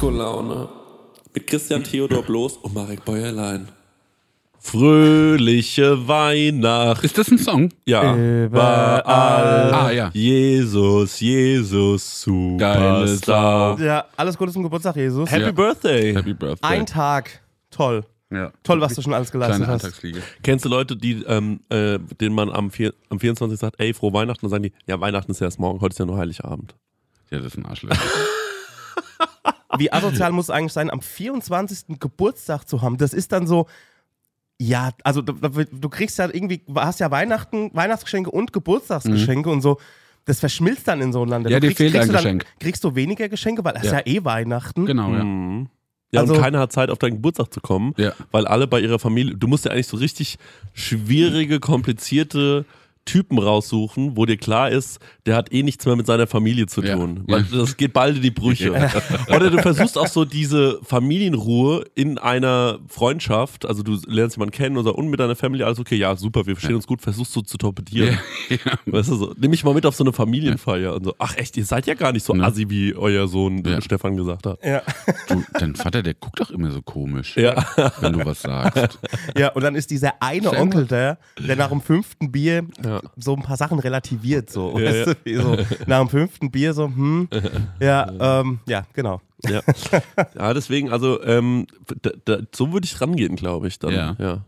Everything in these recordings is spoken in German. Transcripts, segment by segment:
Disco-Laune. Mit Christian Theodor Bloß und Marek Bäuerlein. Fröhliche Weihnacht. Ist das ein Song? Ja. Überall. Ah, ja. Jesus, Jesus, Superstar. Ja, alles Gute zum Geburtstag, Jesus. Happy Ja. Birthday. Happy Birthday. Ein Tag. Toll. ja. Toll, was du schon alles geleistet Kleine hast. Kennst du Leute, die, ähm, äh, denen man am, vier, am 24. sagt, ey, frohe Weihnachten, dann sagen die, ja, Weihnachten ist ja erst morgen, heute ist ja nur Heiligabend. Ja, das ist ein Arschloch. Wie asozial muss es eigentlich sein, am 24. Geburtstag zu haben? Das ist dann so, ja, also du, du kriegst ja irgendwie, hast ja Weihnachten, Weihnachtsgeschenke und Geburtstagsgeschenke und so. Das verschmilzt dann in so einem Land. Ja, Du dir fehlt kriegst ein du dann, Geschenk. Kriegst du weniger Geschenke, weil es Ja. ja. eh Weihnachten. genau, ja. Mhm. Ja, Also- und keiner hat Zeit, auf deinen Geburtstag zu kommen, Ja. weil alle bei ihrer Familie, du musst ja eigentlich so richtig schwierige, komplizierte Typen raussuchen, wo dir klar ist, der hat eh nichts mehr mit seiner Familie zu Ja. tun. Weil Ja. das geht bald in die Brüche. Oder du versuchst auch so diese Familienruhe in einer Freundschaft, also du lernst jemanden kennen und, sagst, und mit deiner Familie, alles okay, ja, super, wir verstehen uns gut, versuchst du zu torpedieren. Ja, ja. Weißt du so, nimm mich mal mit auf so eine Familienfeier und so, ach echt, ihr seid ja gar nicht so Ne. assi, wie euer Sohn Ja. Stefan gesagt hat. Ja. Du, dein Vater, der guckt doch immer so komisch, Ja. wenn du was sagst. ja, und dann ist dieser eine Onkel der, der nach dem fünften Bier Ja. so ein paar Sachen relativiert. So, Ja, weißt du, wie so nach dem fünften Bier so, hm, ja, ähm, ja, genau. Ja, ja deswegen, also ähm, da, da, so würde ich rangehen, glaube ich. Dann. Ja. ja.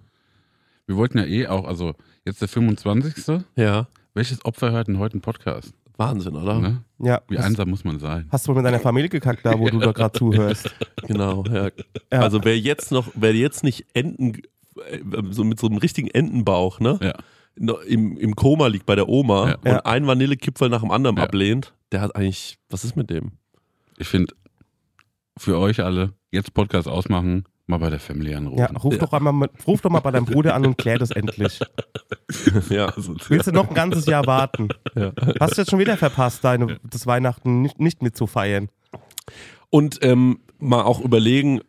Wir wollten ja eh auch, also jetzt der 25. Ja. Welches Opfer hört denn heute einen Podcast? Wahnsinn, oder? Ne? Ja, Wie hast, einsam muss man sein? hast du wohl mit deiner Familie gekackt, da wo du da gerade zuhörst? Genau, ja. Ja. Also wer jetzt noch, wer jetzt nicht Enten, äh, so mit so einem richtigen Entenbauch, ne? Ja. Im, Im Koma liegt bei der Oma Ja. und Ja. ein Vanillekipferl nach dem anderen Ja. ablehnt, der hat eigentlich, was ist mit dem? Ich finde, für euch alle, jetzt Podcast ausmachen, mal bei der Family anrufen. Ja, ruf, Doch einmal mit, ruf doch mal bei deinem Bruder an und klär das endlich. ja. Also, Willst du noch ein ganzes Jahr warten? ja. Hast du jetzt schon wieder verpasst, deine, das Weihnachten nicht, nicht mitzufeiern? Und ähm, mal auch überlegen,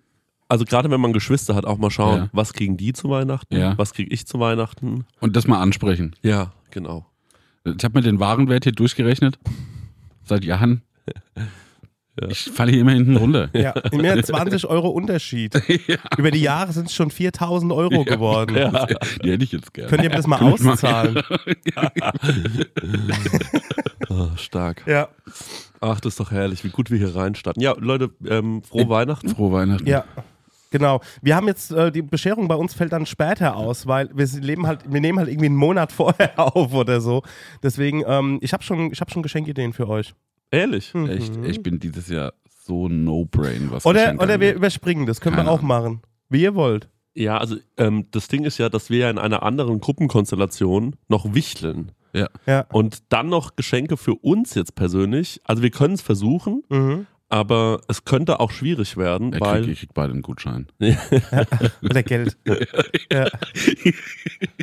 also gerade wenn man Geschwister hat, auch mal schauen, Ja. was kriegen die zu Weihnachten, Ja. was kriege ich zu Weihnachten. Und das mal ansprechen. Ja, genau. Ich habe mir den Warenwert hier durchgerechnet. Seit Jahren. Ich falle hier immer hinten runter. Ja, immer 20 Euro Unterschied. ja. Über die Jahre sind es schon 4000 Euro geworden. Ja. Die hätte ich jetzt gerne. Könnt ihr mir das mal Könnt ihr mal- auszahlen? Oh, stark. Ja. Ach, das ist doch herrlich, wie gut wir hier reinstarten. Ja, Leute, ähm, frohe Weihnachten. Frohe Weihnachten. Ja. Genau. Wir haben jetzt, äh, die Bescherung bei uns fällt dann später aus, weil wir leben halt, wir nehmen halt irgendwie einen Monat vorher auf oder so. Deswegen, ähm, ich habe schon, ich hab schon Geschenkideen für euch. Ehrlich. Echt, ich bin dieses Jahr so no-brain, was Oder, Geschenke oder wir angeht. überspringen das, können Keine wir auch Ahnung. machen. Wie ihr wollt. Ja, also ähm, das Ding ist ja, dass wir ja in einer anderen Gruppenkonstellation noch wichteln. Ja. Ja. Und dann noch Geschenke für uns jetzt persönlich. Also wir können es versuchen, Mhm. Aber es könnte auch schwierig werden, Er weil. krieg, ich krieg beide einen Gutschein. Oder Geld. ja.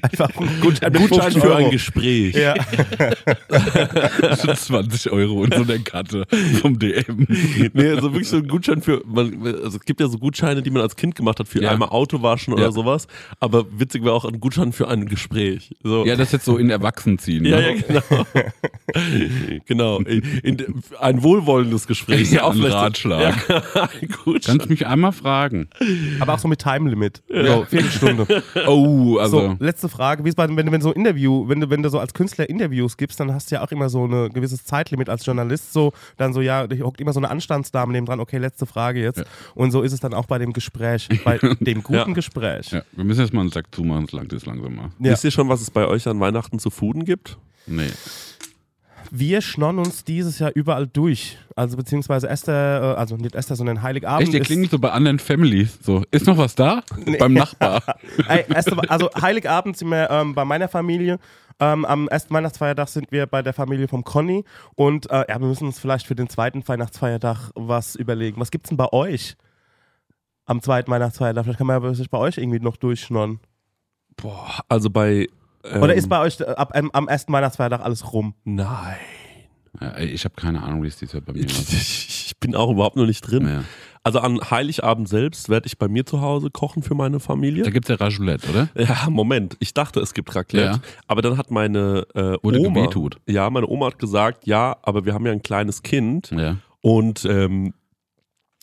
Einfach ein Gutschein, mit Gutschein 50 für Euro. ein Gespräch. Ja. 20 Euro und so eine Karte vom DM. Nee, also wirklich so ein Gutschein für, man, also es gibt ja so Gutscheine, die man als Kind gemacht hat, für Ja. einmal Auto waschen oder Ja. sowas. Aber witzig wäre auch ein Gutschein für ein Gespräch. So. Ja, das jetzt so in Erwachsen ziehen. Ja, ne? ja, genau. genau. In, in, ein wohlwollendes Gespräch. Ja, Auch ein vielleicht- Ratschlag. Ja, Gutschein. Kannst mich einmal fragen. Aber auch so mit Time Limit. So, Viertelstunde. Oh, also. So, letzte Frage. Wie ist bei, wenn du, wenn so Interview, wenn du, wenn du so als Künstler Interviews gibst, dann hast du ja auch immer so ein gewisses Zeitlimit als Journalist. So, dann so, ja, da hockt immer so eine Anstandsdame neben dran, okay, letzte Frage jetzt. Ja. Und so ist es dann auch bei dem Gespräch, bei dem guten Ja. Gespräch. Ja, wir müssen jetzt mal einen Sack zumachen, es langt jetzt langsam mal. Ja. Wisst ihr schon, was es bei euch an Weihnachten zu Fooden gibt? Nee. Wir schnorren uns dieses Jahr überall durch. Also beziehungsweise Esther, äh, also nicht Esther, sondern Heiligabend. Echt, ihr klingt so bei anderen Families. So, ist noch was da? Beim Nachbar. Ey, erste, also Heiligabend sind wir ähm, bei meiner Familie. Ähm, am ersten Weihnachtsfeiertag sind wir bei der Familie vom Conny. Und äh, ja, wir müssen uns vielleicht für den zweiten Weihnachtsfeiertag was überlegen. Was gibt's denn bei euch am zweiten Weihnachtsfeiertag? Vielleicht kann man ja sich bei euch irgendwie noch durchschnorren. Boah, also bei. Ähm, Oder ist bei euch äh, ab, ähm, am ersten Weihnachtsfeiertag alles rum? Nein. Ja, ey, ich habe keine Ahnung, wie es dieses Jahr bei mir war. Ich bin auch überhaupt noch nicht drin. Ja. Also an Heiligabend selbst werde ich bei mir zu Hause kochen für meine Familie. Da gibt's ja Raclette, oder? Ja, Moment. Ich dachte, es gibt Raclette. Ja. Aber dann hat meine äh, Wurde Oma, gewehtut. ja, meine Oma hat gesagt, ja, aber wir haben ja ein kleines Kind Ja. und ähm,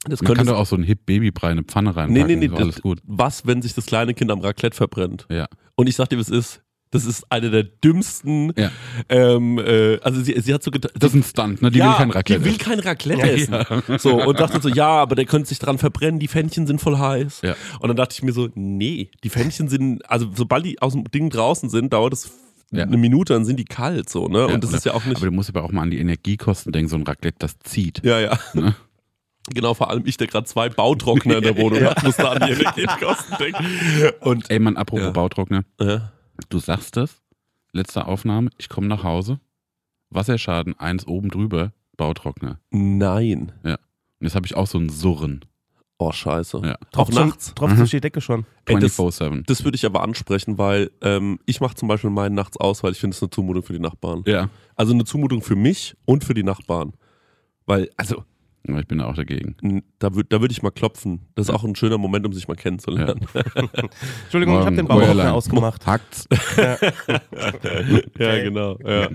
Das Man könnte kann doch auch so ein Hip-Babybrei in eine Pfanne nee, reinpacken. nee, nee, ist alles gut. was, wenn sich das kleine Kind am Raclette verbrennt? Ja. Und ich sag dir, was ist. Das ist eine der dümmsten. Ja. Ähm, äh, also sie, sie hat so gedacht. Das ist ein Stunt, ne? Die will kein Raclette. Die will kein Raclette essen. So, und dachte so, ja, aber der könnte sich dran verbrennen, die Fännchen sind voll heiß. Ja. Und dann dachte ich mir so, nee, die Fännchen sind, also sobald die aus dem Ding draußen sind, dauert es Ja. eine Minute, dann sind die kalt so, ne? Ja, und das oder- ist ja auch nicht. Aber du musst aber auch mal an die Energiekosten denken, so ein Raclette, das zieht. Ja, ja. Ne? Genau, vor allem ich, der gerade zwei Bautrockner in der Wohnung hat, muss da an die Energiekosten denken. Und Ey, Mann, apropos Ja. Bautrockner, äh, du sagst es, letzte Aufnahme, ich komme nach Hause, Wasserschaden, eins oben drüber, Bautrockner. nein. Und jetzt habe ich auch so ein Surren, Oh, scheiße. Ja. Auch Tropft schon- nachts. Tropft durch die Decke schon. Ey, das- 24-7. Das würde ich aber ansprechen, weil ähm, ich mache zum Beispiel meinen nachts aus, weil ich finde es eine Zumutung für die Nachbarn. Ja. Also eine Zumutung für mich und für die Nachbarn. Weil, also, Aber ich bin da auch dagegen. da würde da würd ich mal klopfen. Das ist auch ein schöner Moment, um sich mal kennenzulernen. Entschuldigung, ich habe den Morgen, Feuerlein. ausgemacht. Hackt's. Ja, genau. Ja.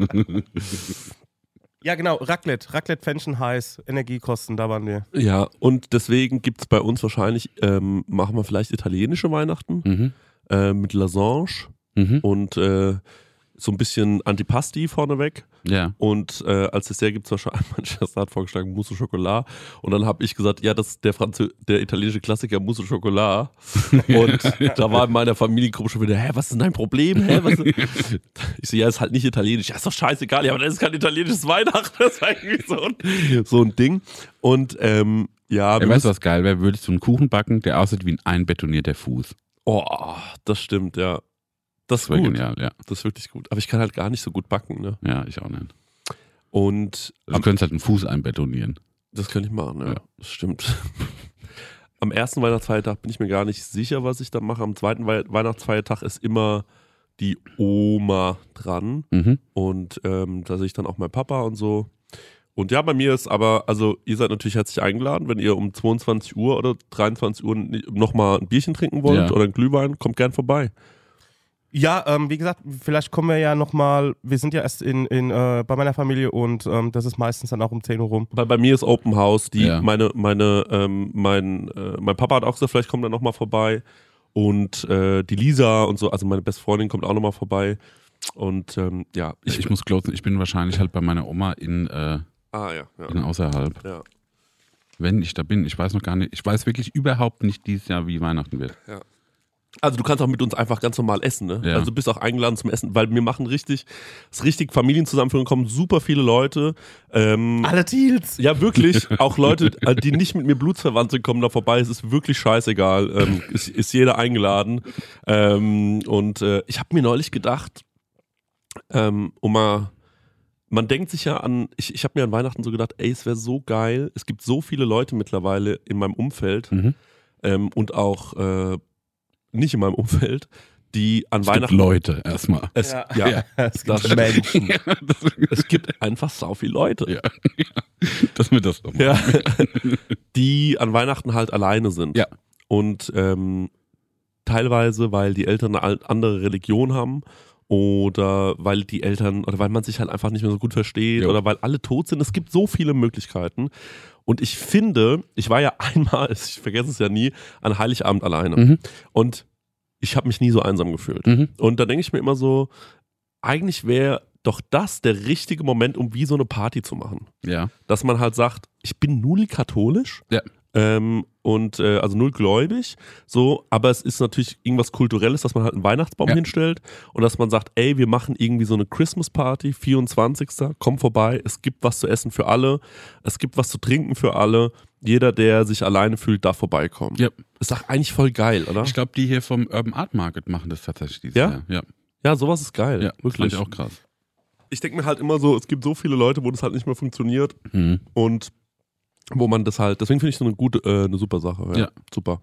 Ja, genau, Raclette. Raclette-Pfännchen heiß, Energiekosten, da waren wir. ja, und deswegen gibt es bei uns wahrscheinlich, ähm, machen wir vielleicht italienische Weihnachten Mhm. äh, mit Lasange Mhm. und äh, so ein bisschen Antipasti vorneweg. Ja. Und äh, als Dessert gibt es Manchester hat vorgeschlagen Mousse au Chocolat. Und dann habe ich gesagt, ja, das ist der, Franzö der italienische Klassiker Mousse au Chocolat. Und da war in meiner Familiengruppe schon wieder, hä, was ist denn dein Problem? Hä, was ich so, ja, ist halt nicht italienisch. Ja, ist doch scheißegal. Ja, aber das ist kein italienisches Weihnachten. Das war irgendwie so ein, so ein Ding. Und ähm, ja, Ja, weißt du, was geil wäre? Würdest du einen Kuchen backen, der aussieht wie ein einbetonierter Fuß. oh, das stimmt, ja. Das ist gut. genial, ja. Das ist wirklich gut. Aber ich kann halt gar nicht so gut backen, ne? Ja, ich auch nicht. Und du könntest halt einen Fuß einbetonieren. Das könnte ich machen, ja. Ja. Das stimmt. Am ersten Weihnachtsfeiertag bin ich mir gar nicht sicher, was ich da mache. Am zweiten Wei Weihnachtsfeiertag ist immer die Oma dran. Mhm. Und ähm, da sehe ich dann auch mein Papa und so. Und ja, bei mir ist aber, also ihr seid natürlich herzlich eingeladen, wenn ihr um 22 Uhr oder 23 Uhr nochmal ein Bierchen trinken wollt Ja. oder einen Glühwein, kommt gern vorbei. Ja, ähm, wie gesagt, vielleicht kommen wir ja nochmal, wir sind ja erst in, in, äh, bei meiner Familie und ähm, das ist meistens dann auch um 10 Uhr rum. Weil bei mir ist Open House. Die, Ja. meine, meine, ähm, mein, äh, mein Papa hat auch gesagt, vielleicht kommt er nochmal vorbei. Und äh, die Lisa und so, also meine beste Freundin kommt auch nochmal vorbei. Und ähm, ja, Ich, ich muss closen, ich bin wahrscheinlich halt bei meiner Oma in, äh, Ah ja, ja. in außerhalb. ja. Wenn ich da bin, ich weiß noch gar nicht, ich weiß wirklich überhaupt nicht dieses Jahr, wie Weihnachten wird. Also du kannst auch mit uns einfach ganz normal essen, ne? Ja. Also du bist auch eingeladen zum Essen, weil wir machen richtig, es richtig Familienzusammenführung, kommen super viele Leute. Ähm, Alle Deals! Ja, wirklich. Auch Leute, äh, die nicht mit mir blutsverwandt sind, kommen da vorbei. Es ist wirklich scheißegal. Ähm, ist, ist jeder eingeladen. Ähm, und äh, ich habe mir neulich gedacht, ähm, um mal, man denkt sich ja an, ich, ich habe mir an Weihnachten so gedacht, ey, es wäre so geil. Es gibt so viele Leute mittlerweile in meinem Umfeld Mhm. ähm, und auch äh, nicht in meinem Umfeld, die an Es gibt Weihnachten. Leute erstmal. Es, Ja. ja, Es das gibt Menschen. es gibt einfach sau viele Leute. Ja. Dass wir das doch machen. Ja. die an Weihnachten halt alleine sind. Ja. Und ähm, teilweise, weil die Eltern eine andere Religion haben oder weil die Eltern oder weil man sich halt einfach nicht mehr so gut versteht Jo. oder weil alle tot sind. Es gibt so viele Möglichkeiten. Und ich finde, ich war ja einmal, ich vergesse es ja nie, an Heiligabend alleine. Mhm. Und ich habe mich nie so einsam gefühlt. Mhm. Und da denke ich mir immer so, eigentlich wäre doch das der richtige Moment, um wie so eine Party zu machen Ja. dass man halt sagt, ich bin null katholisch Ja. ähm, und äh, also null gläubig, so, aber es ist natürlich irgendwas Kulturelles, dass man halt einen Weihnachtsbaum Ja. hinstellt und dass man sagt, ey, wir machen irgendwie so eine Christmas Party, 24. Komm vorbei, es gibt was zu essen für alle, es gibt was zu trinken für alle. Jeder, der sich alleine fühlt, darf vorbeikommen. Ja. Ist doch eigentlich voll geil, oder? Ich glaube, die hier vom Urban Art Market machen das tatsächlich dieses Ja? Jahr. Ja, Ja, sowas ist geil. ja fand wirklich. ich auch krass. Ich denke mir halt immer so, es gibt so viele Leute, wo das halt nicht mehr funktioniert. Mhm. und wo man das halt, deswegen finde ich so eine gute, äh, eine super Sache. Ja, Ja. super.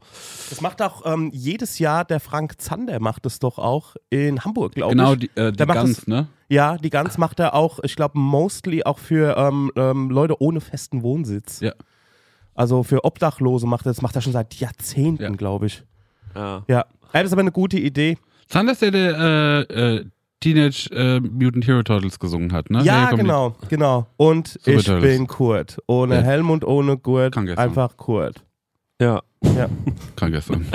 Das macht auch ähm, jedes Jahr der Frank Zander macht es doch auch in Hamburg, glaube Genau, ich. die, äh, die Gans, das- ne? Ja, die Gans macht er auch, ich glaube, mostly auch für ähm, ähm, Leute ohne festen Wohnsitz. Ja. Also für Obdachlose macht er das, macht er schon seit Jahrzehnten, Ja. glaube ich. Ja. Ja. Ja, Das ist aber eine gute Idee. Zander ist der, der, äh, äh, Teenage äh, Mutant Hero Turtles gesungen hat, ne? Ja, Hey, komm, genau, genau. Und Super ich Turtles. bin Kurt. Ohne Ja. Helm und ohne Gurt. Einfach Kurt. Ja. Ja. Kranker Song.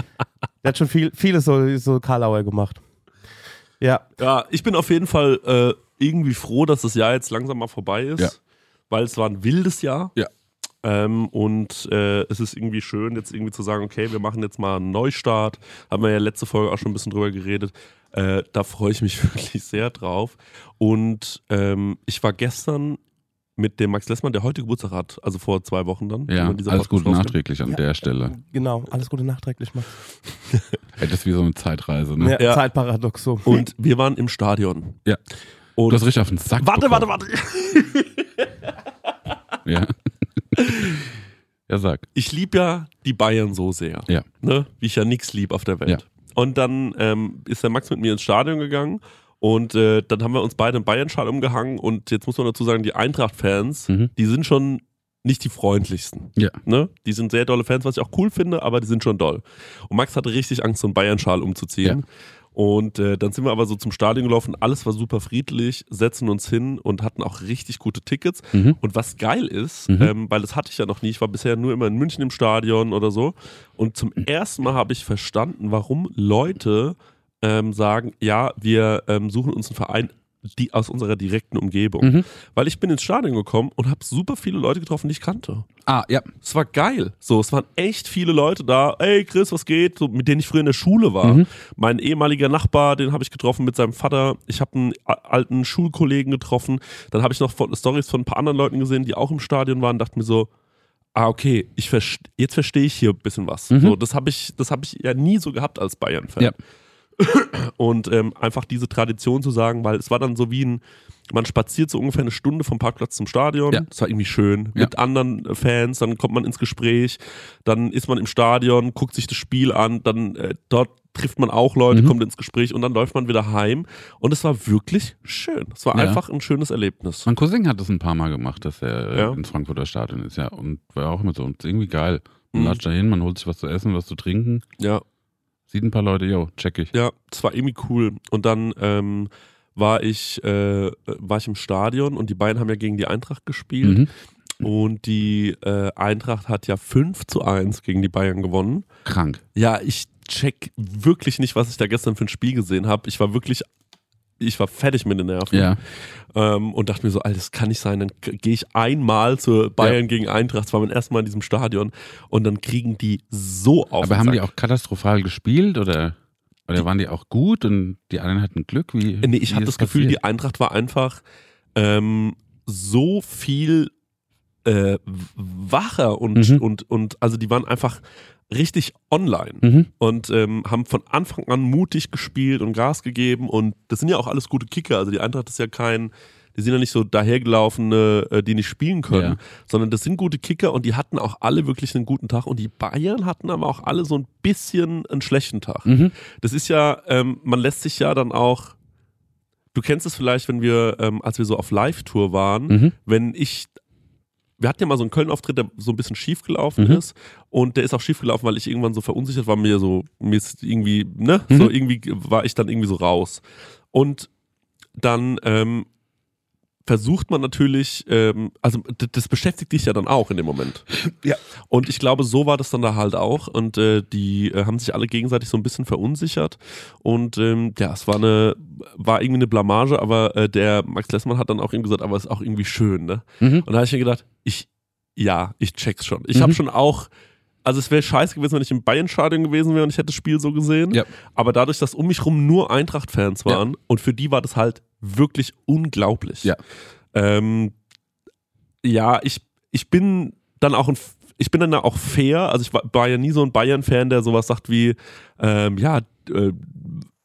Der hat schon viel, vieles so, so Karlauer gemacht. Ja. Ja, ich bin auf jeden Fall äh, irgendwie froh, dass das Jahr jetzt langsam mal vorbei ist, Ja. weil es war ein wildes Jahr. Ja. Ähm, und äh, es ist irgendwie schön, jetzt irgendwie zu sagen, okay, wir machen jetzt mal einen Neustart. Haben wir ja letzte Folge auch schon ein bisschen drüber geredet. Äh, da freue ich mich wirklich sehr drauf. Und ähm, ich war gestern mit dem Max Lessmann, der heute Geburtstag hat, also vor zwei Wochen dann. Ja, alles Podcast Gute rauskommt. nachträglich an Ja. der Stelle. Genau. Alles Gute nachträglich machen. Ey, das ist wie so eine Zeitreise, ne? Ja, Ja. Zeitparadox so. Und wir waren im Stadion. Ja. Und Du hast richtig auf den Sack warte, warte, bekommen. warte. Ja. ja, sag. ich liebe ja die Bayern so sehr. Ja. Ne? Wie ich ja nichts lieb auf der Welt. Ja. Und dann ähm, ist der Max mit mir ins Stadion gegangen und äh, dann haben wir uns beide im Bayern-Schal umgehangen und jetzt muss man dazu sagen, die Eintracht-Fans, Mhm. die sind schon nicht die freundlichsten. Ja. Ne? Die sind sehr dolle Fans, was ich auch cool finde, aber die sind schon doll. Und Max hatte richtig Angst, so einen Bayern-Schal umzuziehen. Und äh, dann sind wir aber so zum Stadion gelaufen, alles war super friedlich, setzen uns hin und hatten auch richtig gute Tickets. Mhm. Und was geil ist, Mhm. ähm, weil das hatte ich ja noch nie, ich war bisher nur immer in München im Stadion oder so. Und zum ersten Mal habe ich verstanden, warum Leute ähm, sagen, ja, wir ähm, suchen uns einen Verein die aus unserer direkten Umgebung. Mhm. Weil ich bin ins Stadion gekommen und habe super viele Leute getroffen, die ich kannte. Ah, ja. Es war geil. So, es waren echt viele Leute da. Ey, Chris, was geht? So, mit denen ich früher in der Schule war. Mhm. Mein ehemaliger Nachbar, den habe ich getroffen mit seinem Vater. Ich habe einen alten Schulkollegen getroffen. Dann habe ich noch Stories von ein paar anderen Leuten gesehen, die auch im Stadion waren. Dachte mir so, ah, okay, ich verst jetzt verstehe ich hier ein bisschen was. Mhm. So, das habe ich, das habe ich ja nie so gehabt als Bayern-Fan. Ja. Und ähm, einfach diese Tradition zu sagen, weil es war dann so wie ein, man spaziert so ungefähr eine Stunde vom Parkplatz zum Stadion. Ja. Das war irgendwie schön. Ja. Mit anderen äh, Fans, dann kommt man ins Gespräch, dann ist man im Stadion, guckt sich das Spiel an, dann äh, dort trifft man auch Leute, Mhm. kommt ins Gespräch und dann läuft man wieder heim. Und es war wirklich schön. Es war Ja. einfach ein schönes Erlebnis. Mein Cousin hat das ein paar Mal gemacht, dass er äh, Ja. ins Frankfurter Stadion ist, ja. Und war auch immer so. Und ist irgendwie geil. Man Mhm. latscht da hin, man holt sich was zu essen, was zu trinken. Ja. Sieht ein paar Leute, yo, check ich. Ja, das war irgendwie cool. Und dann ähm, war ich äh, war ich im Stadion und die beiden haben ja gegen die Eintracht gespielt. Mhm. Und die äh, Eintracht hat ja 5 zu 1 gegen die Bayern gewonnen. Krank. Ja, ich check wirklich nicht, was ich da gestern für ein Spiel gesehen habe. Ich war wirklich, ich war fertig mit den Nerven. Ja. Ähm, und dachte mir so, Alter, das kann nicht sein. Dann gehe ich einmal zu Bayern gegen Eintracht. Das war mein erstes Mal in diesem Stadion. Und dann kriegen die so auf. Aber haben die auch katastrophal gespielt oder, oder waren die auch gut und die anderen hatten Glück? Wie, Nee, ich hatte ist das Gefühl, die Eintracht war einfach ähm, so viel äh, wacher und, Mhm. und, und also die waren einfach richtig online Mhm. und ähm, haben von Anfang an mutig gespielt und Gas gegeben und das sind ja auch alles gute Kicker. Also die Eintracht ist ja kein, die sind ja nicht so dahergelaufene, äh, die nicht spielen können, Ja. sondern das sind gute Kicker und die hatten auch alle wirklich einen guten Tag und die Bayern hatten aber auch alle so ein bisschen einen schlechten Tag. Mhm. Das ist ja, ähm, man lässt sich ja dann auch, du kennst es vielleicht, wenn wir, ähm, als wir so auf Live-Tour waren, Mhm. wenn ich, wir hatten ja mal so einen Köln-Auftritt, der so ein bisschen schief gelaufen Mhm. ist und der ist auch schief gelaufen, weil ich irgendwann so verunsichert war, mir so, mir ist irgendwie, ne, Mhm. so irgendwie war ich dann irgendwie so raus. Und dann, ähm, versucht man natürlich, ähm, also das beschäftigt dich ja dann auch in dem Moment. Ja. Und ich glaube, so war das dann da halt auch. Und äh, die äh, haben sich alle gegenseitig so ein bisschen verunsichert. Und ähm, ja, es war eine, war irgendwie eine Blamage, aber äh, der Max Lessmann hat dann auch ihm gesagt, aber es ist auch irgendwie schön, ne? Mhm. Und da habe ich mir gedacht, ich, ja, ich check's schon. Ich Mhm. habe schon auch, also es wäre scheiße gewesen, wenn ich im Bayern-Stadion gewesen wäre und ich hätte das Spiel so gesehen. Ja. Aber dadurch, dass um mich rum nur Eintracht-Fans Ja. waren und für die war das halt wirklich unglaublich. Ja. Ähm, ja, ich, ich bin dann auch ein, ich bin dann da auch fair. Also ich war, ja nie so ein Bayern-Fan, der sowas sagt wie, ähm, ja, äh,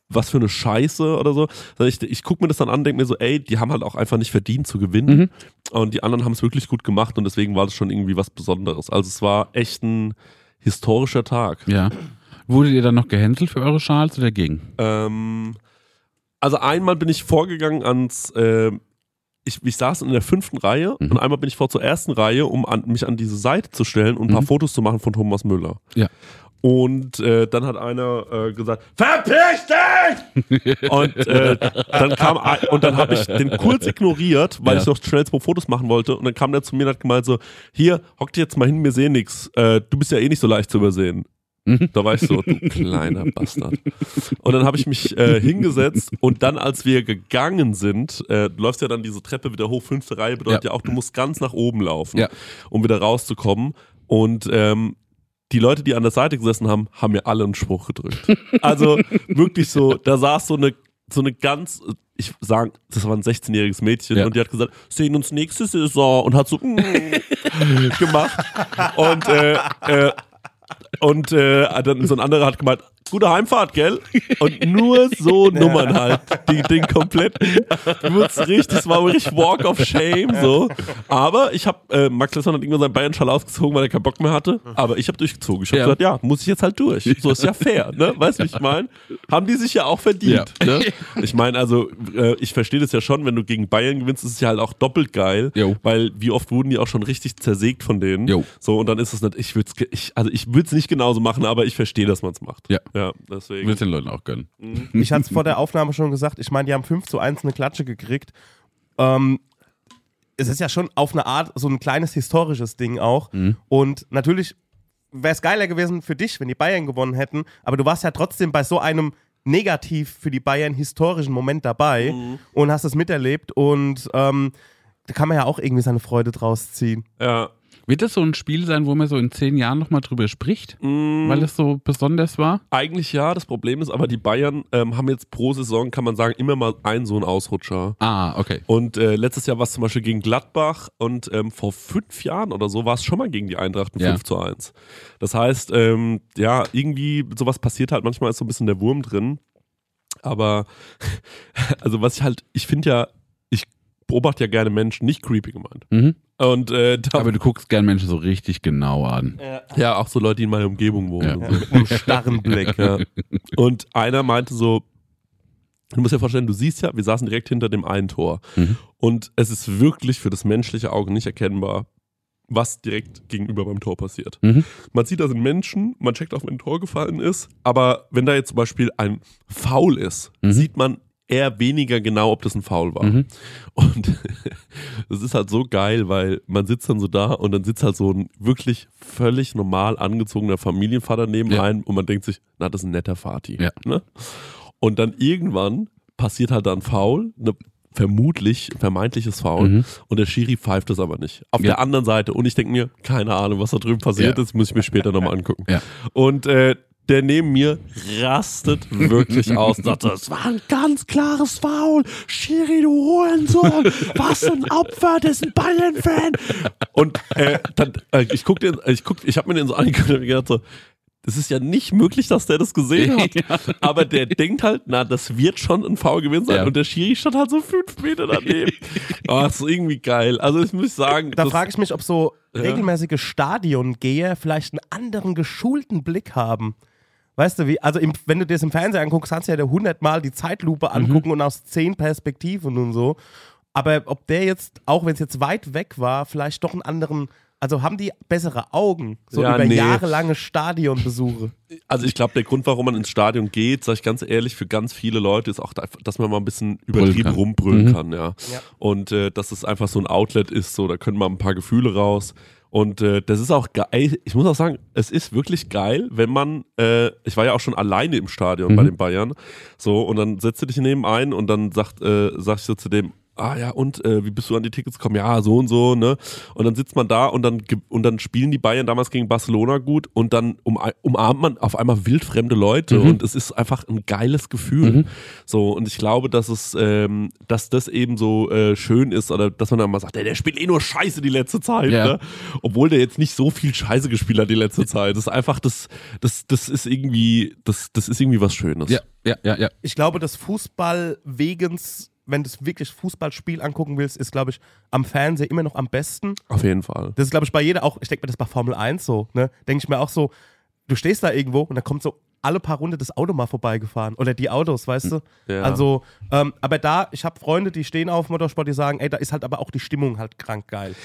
was für eine Scheiße oder so. Sondern ich, ich gucke mir das dann an und denke mir so, ey, die haben halt auch einfach nicht verdient zu gewinnen. Mhm. Und die anderen haben es wirklich gut gemacht und deswegen war das schon irgendwie was Besonderes. Also es war echt ein historischer Tag. Ja. Wurdet ihr dann noch gehänselt für eure Schals oder gegen? Ähm, also einmal bin ich vorgegangen ans, äh, ich, ich saß in der fünften Reihe Mhm. und einmal bin ich vor zur ersten Reihe, um an, mich an diese Seite zu stellen und ein paar Mhm. Fotos zu machen von Thomas Müller. Ja. und äh, dann hat einer äh, gesagt, verpiss dich! und äh, dann kam ein, und dann habe ich den kurz ignoriert, weil Ja. ich noch schnell zwei Fotos machen wollte. Und dann kam der zu mir und hat gemeint so, hier, hock dich jetzt mal hin, wir sehen nix. Äh, du bist ja eh nicht so leicht zu übersehen. Da war ich so, du kleiner Bastard. Und dann habe ich mich äh, hingesetzt und dann, als wir gegangen sind, äh, du läufst ja dann diese Treppe wieder hoch, fünfte Reihe, bedeutet ja, Ja. auch, du musst ganz nach oben laufen, Ja. um wieder rauszukommen. Und ähm, die Leute, die an der Seite gesessen haben, haben mir alle einen Spruch gedrückt. Also wirklich so, da saß so eine, so eine ganz, ich sag, das war ein 16-jähriges Mädchen Ja. und die hat gesagt, sehen uns nächste Saison und hat so mm, gemacht. Und äh, äh, und äh, dann so ein anderer hat gemeint, gute Heimfahrt, gell? Und nur so Nummern halt, die den kompletten, wird's richtig, es war richtig Walk of Shame so. Aber ich habe, äh, Max Lessmann hat irgendwann seinen Bayern-Schal ausgezogen, weil er keinen Bock mehr hatte. Aber ich habe durchgezogen. Ich habe Ja. gesagt, ja, muss ich jetzt halt durch. So ist ja fair, ne? Weißt du, wie ich meine? Haben die sich ja auch verdient. Ne? Ich meine, also, äh, ich verstehe das ja schon, wenn du gegen Bayern gewinnst, ist es ja halt auch doppelt geil, Jo. weil wie oft wurden die auch schon richtig zersägt von denen. Jo. So, und dann ist es nicht, ich würde es, ich, also ich würde es nicht genauso machen, aber ich verstehe, dass man es macht. Ja. Ja, Ich deswegen. will den Leuten auch gönnen. Ich hatte es vor der Aufnahme schon gesagt, ich meine, die haben 5 zu 1 eine Klatsche gekriegt. Ähm, es ist ja schon auf eine Art so ein kleines historisches Ding auch. Und natürlich wäre es geiler gewesen für dich, wenn die Bayern gewonnen hätten, aber du warst ja trotzdem bei so einem negativ für die Bayern historischen Moment dabei und hast es miterlebt und ähm, da kann man ja auch irgendwie seine Freude draus ziehen. Ja. Wird das so ein Spiel sein, wo man so in zehn Jahren nochmal drüber spricht? Weil es so besonders war? Eigentlich ja, das Problem ist aber, die Bayern ähm, haben jetzt pro Saison, kann man sagen, immer mal einen so einen Ausrutscher. Ah, okay. Und äh, letztes Jahr war es zum Beispiel gegen Gladbach und ähm, vor fünf Jahren oder so war es schon mal gegen die Eintracht ein Ja. 5 zu 1. Das heißt, ähm, ja, irgendwie sowas passiert halt, manchmal ist so ein bisschen der Wurm drin. Aber, also was ich halt, ich finde ja, ich beobachte ja gerne Menschen, nicht creepy gemeint. Mhm. Und äh, da, Aber du guckst gern Menschen so richtig genau an. ja, auch so Leute, die in meiner Umgebung wohnen. Ja. und so. Mit einem starren Blick. Ja. Und einer meinte so, du musst dir vorstellen, du siehst ja, wir saßen direkt hinter dem einen Tor. Mhm. Und es ist wirklich für das menschliche Auge nicht erkennbar, was direkt gegenüber beim Tor passiert. Mhm. Man sieht, da sind Menschen, man checkt auch, wenn ein Tor gefallen ist, aber wenn da jetzt zum Beispiel ein Foul ist, Mhm. sieht man eher weniger genau, ob das ein Foul war. Mhm. Und das ist halt so geil, weil man sitzt dann so da und dann sitzt halt so ein wirklich völlig normal angezogener Familienvater neben Ja. einem und man denkt sich, na, das ist ein netter Vati. Ja. Ne? Und dann irgendwann passiert halt dann Foul, eine vermutlich vermeintliches Foul Mhm. und der Schiri pfeift das aber nicht. Auf Ja. der anderen Seite und ich denke mir, keine Ahnung, was da drüben passiert Ja. ist, muss ich mir später nochmal angucken. Ja. Und äh, der neben mir rastet wirklich aus sagt, das war ein ganz klares Foul. Schiri, du Hurensohn, was ein Opfer, das ist ein Bayern-Fan. Und äh, dann, äh, ich guck den, ich guck, ich habe mir den so angeguckt und gedacht so, das ist ja nicht möglich, dass der das gesehen hat. Aber der denkt halt, na, das wird schon ein Foul gewesen sein. Ja. Und der Schiri stand halt so fünf Meter daneben. oh, das ist irgendwie geil. Also ich muss sagen, Da frage ich mich, ob so Ja. regelmäßige Stadiongeher vielleicht einen anderen geschulten Blick haben. Weißt du, wie, also im, wenn du dir das im Fernsehen anguckst, kannst du ja da hundertmal die Zeitlupe angucken und aus zehn Perspektiven und so. Aber ob der jetzt, auch wenn es jetzt weit weg war, vielleicht doch einen anderen, also haben die bessere Augen, so Ja, über nee. jahrelange Stadionbesuche. Also ich glaube, der Grund, warum man ins Stadion geht, sage ich ganz ehrlich, für ganz viele Leute ist auch, da- dass man mal ein bisschen übertrieben kann. rumbrüllen Mhm. kann, ja. Ja. Und äh, dass es einfach so ein Outlet ist, so da können mal ein paar Gefühle raus. Und äh, das ist auch geil. Ich muss auch sagen, es ist wirklich geil, wenn man, äh, ich war ja auch schon alleine im Stadion bei den Bayern, so und dann setzt du dich neben ein und dann sagt, äh, sag ich so zu dem, ah ja, und äh, wie bist du an die Tickets gekommen? Ja, so und so, ne? Und dann sitzt man da und dann und dann spielen die Bayern damals gegen Barcelona gut und dann um, umarmt man auf einmal wildfremde Leute und es ist einfach ein geiles Gefühl. So, und ich glaube, dass es, ähm, dass das eben so äh, schön ist, oder dass man dann mal sagt, der, der spielt eh nur Scheiße die letzte Zeit, Ja. ne? Obwohl der jetzt nicht so viel Scheiße gespielt hat die letzte Zeit. Das ist einfach, das, das, das ist irgendwie, das, das ist irgendwie was Schönes. Ja, ja, ja, ja. Ich glaube, das Fußball wegens, wenn du wirklich Fußballspiel angucken willst, ist, glaube ich, am Fernseher immer noch am besten. Auf jeden Fall. Das ist, glaube ich, bei jeder auch, ich denke mir das bei Formel 1 so, ne? Denke ich mir auch so, du stehst da irgendwo und dann kommt so alle paar Runde das Auto mal vorbeigefahren. Oder die Autos, weißt du? Ja. Also, ähm, aber da, ich habe Freunde, die stehen auf Motorsport, die sagen, ey, da ist halt aber auch die Stimmung halt krank geil.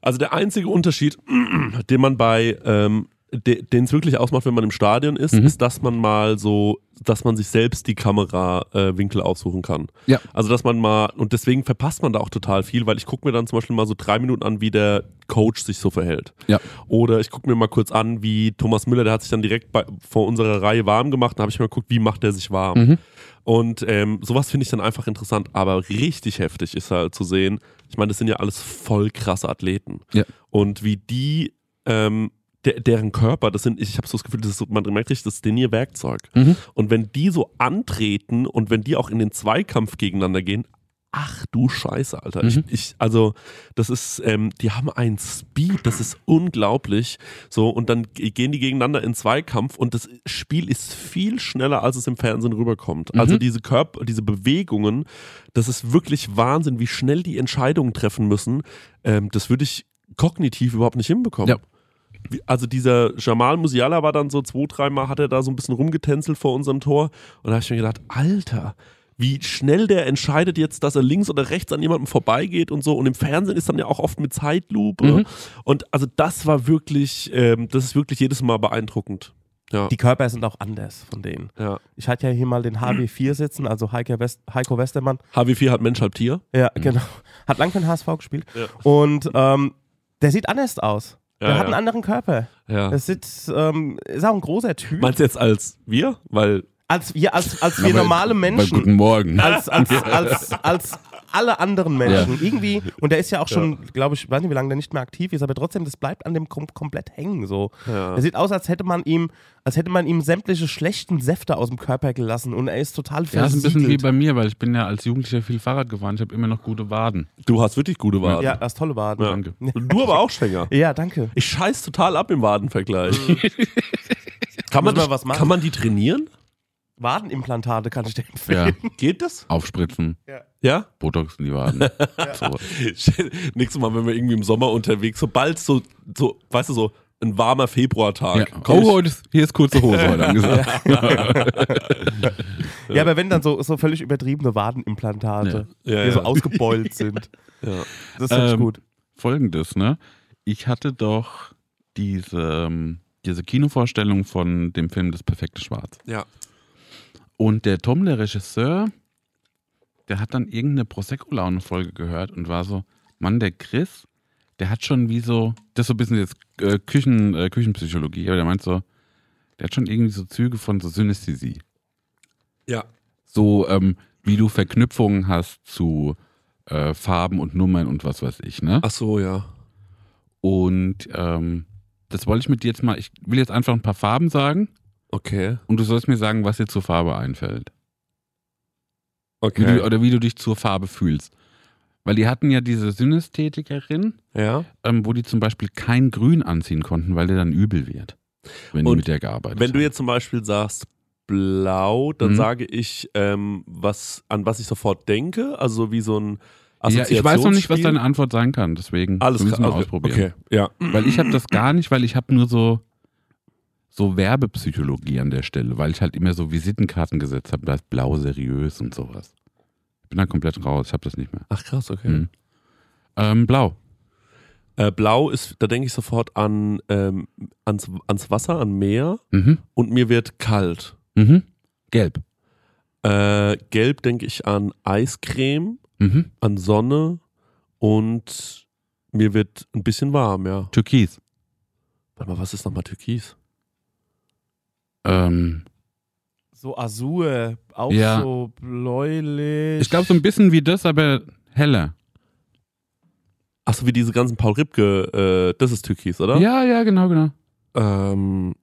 Also der einzige Unterschied, den man bei, ähm, den es wirklich ausmacht, wenn man im Stadion ist, Mhm. ist, dass man mal so, dass man sich selbst die Kamerawinkel äh, aussuchen kann. Ja. Also, dass man mal, und deswegen verpasst man da auch total viel, weil ich gucke mir dann zum Beispiel mal so drei Minuten an, wie der Coach sich so verhält. Ja. Oder ich gucke mir mal kurz an, wie Thomas Müller, der hat sich dann direkt bei, vor unserer Reihe warm gemacht, da habe ich mal geguckt, wie macht der sich warm. Mhm. Und ähm, sowas finde ich dann einfach interessant, aber richtig heftig ist halt zu sehen, ich meine, das sind ja alles voll krasse Athleten. Ja. Und wie die, ähm, der, deren Körper, das sind, ich habe so das Gefühl, das ist man merkt richtig, das ist denen ihr Werkzeug. Mhm. Und wenn die so antreten und wenn die auch in den Zweikampf gegeneinander gehen, ach du Scheiße, Alter. Ich, Mhm. ich, also, das ist, ähm, die haben einen Speed, das ist unglaublich. So, und dann ge- gehen die gegeneinander in Zweikampf und das Spiel ist viel schneller, als es im Fernsehen rüberkommt. Mhm. Also diese Körper, diese Bewegungen, das ist wirklich Wahnsinn, wie schnell die Entscheidungen treffen müssen. Ähm, das würde ich kognitiv überhaupt nicht hinbekommen. Ja. Also dieser Jamal Musiala war dann so zwei, dreimal, hat er da so ein bisschen rumgetänzelt vor unserem Tor. Und da habe ich mir gedacht, Alter, wie schnell der entscheidet jetzt, dass er links oder rechts an jemandem vorbeigeht und so. Und im Fernsehen ist dann ja auch oft mit Zeitlupe. Mhm. Und also das war wirklich, ähm, das ist wirklich jedes Mal beeindruckend. Ja. Die Körper sind auch anders von denen. ja. Ich hatte ja hier mal den HW4 sitzen, also Heike West, Heiko Westermann. HW4 hat Mensch halb Tier. Ja, genau. Hat lang für den HSV gespielt. Ja. Und ähm, der sieht anders aus. Der Ja, hat ja. einen anderen Körper. Ja. Das sieht, ähm, ist auch ein großer Typ. Meinst du jetzt als wir? Weil als wir, als, als wir normale Menschen. Guten Morgen. als, als, als, als alle anderen Menschen. Irgendwie, und der ist ja auch schon, glaube ich, weiß nicht, wie lange der nicht mehr aktiv ist, aber trotzdem, das bleibt an dem kom komplett hängen. So. Ja. Er sieht aus, als hätte man ihm, als hätte man ihm sämtliche schlechten Säfte aus dem Körper gelassen und er ist total Ja, ist ein bisschen wie bei mir, weil ich bin ja als Jugendlicher viel Fahrrad gefahren. Ich habe immer noch gute Waden. du hast wirklich gute Waden. Ja, das ist tolle Waden. Ja. Danke. Du aber auch Schwänger. Ja, danke. Ich scheiß total ab im Wadenvergleich. kann, man die, was machen? kann man die trainieren? Wadenimplantate kann ich dir Ja, empfehlen. Geht das? aufspritzen, Ja? Botox in die Waden. So. Nächstes Mal, wenn wir irgendwie im Sommer unterwegs, sobald so, so, weißt du, so ein warmer Februartag. Ja. komm Oh, heute ist, hier ist kurze Hose heute angesagt. Ja, aber wenn dann so, so völlig übertriebene Wadenimplantate, Ja. Ja, die so ja. ausgebeult sind. ja. Das finde ich Ähm, gut. Folgendes, ne? Ich hatte doch diese, ähm, diese Kinovorstellung von dem Film Das perfekte Schwarz. ja. Und der Tom, der Regisseur, der hat dann irgendeine Prosecco-Laune-Folge gehört und war so, Mann, der Chris, der hat schon wie so, das ist so ein bisschen jetzt äh, Küchen, äh, Küchenpsychologie, aber der meint so, der hat schon irgendwie so Züge von so Synästhesie. Ja. So, ähm, wie du Verknüpfungen hast zu äh, Farben und Nummern und was weiß ich, ne? Ach so, ja. Und ähm, das wollte ich mit dir jetzt mal, ich will jetzt einfach ein paar Farben sagen Okay. und du sollst mir sagen, was dir zur Farbe einfällt. Wie Okay. du, oder wie du dich zur Farbe fühlst. Weil die hatten ja diese Synästhetikerin, ja. ähm, wo die zum Beispiel kein Grün anziehen konnten, weil der dann übel wird, wenn die Und mit der gearbeitet Wenn du haben. jetzt zum Beispiel sagst blau, dann Mhm. sage ich, ähm, was, an was ich sofort denke, also wie so ein ja, ich weiß noch nicht, was deine Antwort sein kann, deswegen Alles wir müssen wir okay. ausprobieren. Okay, ja. Weil ich habe das gar nicht, weil ich habe nur so so Werbepsychologie an der Stelle, weil ich halt immer so Visitenkarten gesetzt habe, da ist blau seriös und sowas. Ich bin da komplett raus, ich habe das nicht mehr. Ach krass, okay. Mhm. Ähm, blau. Äh, blau ist, da denke ich sofort an ähm, ans, ans Wasser, an Meer Mhm. und mir wird kalt. Mhm. Gelb. Äh, gelb denke ich an Eiscreme, Mhm. an Sonne und mir wird ein bisschen warm, ja. Türkis. Warte mal, was ist nochmal Türkis? Ähm, So Azur, auch Ja. so bläulich. ich glaube so ein bisschen wie das, aber heller. Achso, wie diese ganzen Paul Ripke, äh, das ist Türkis, oder? Ja, ja, genau, genau. Ähm,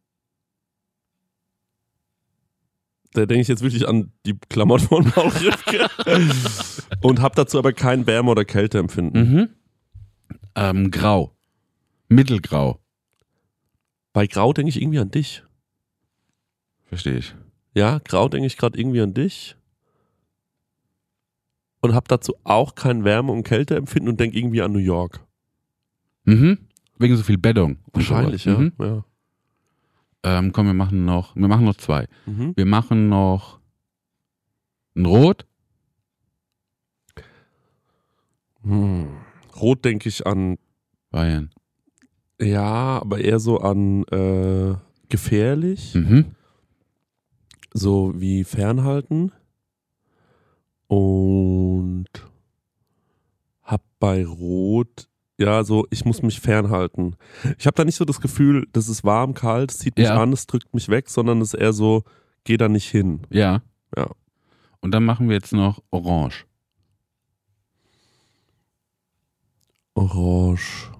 da denke ich jetzt wirklich an die Klamotten von Paul Ripke und habe dazu aber kein Wärme- oder Kälteempfinden. Mhm. Ähm, grau. Mittelgrau. Bei Grau denke ich irgendwie an dich. Verstehe ich. Ja, Grau denke ich gerade irgendwie an dich. Und habe dazu auch kein Wärme- und Kälteempfinden und denke irgendwie an New York. Mhm. Wegen so viel Beddung. und Wahrscheinlich, ja. Mhm. ja. Ähm, komm, wir machen noch, wir machen noch zwei. Mhm. Wir machen noch ein Rot. Hm. Rot denke ich an Bayern. Ja, aber eher so an äh, gefährlich, Mhm. So wie fernhalten. Und hab bei Rot, ja, so, ich muss mich fernhalten. Ich habe da nicht so das Gefühl, das ist warm, kalt, es zieht mich Ja. an, es drückt mich weg, sondern es ist eher so, geh da nicht hin. Ja. Ja. Und dann machen wir jetzt noch Orange. Orange.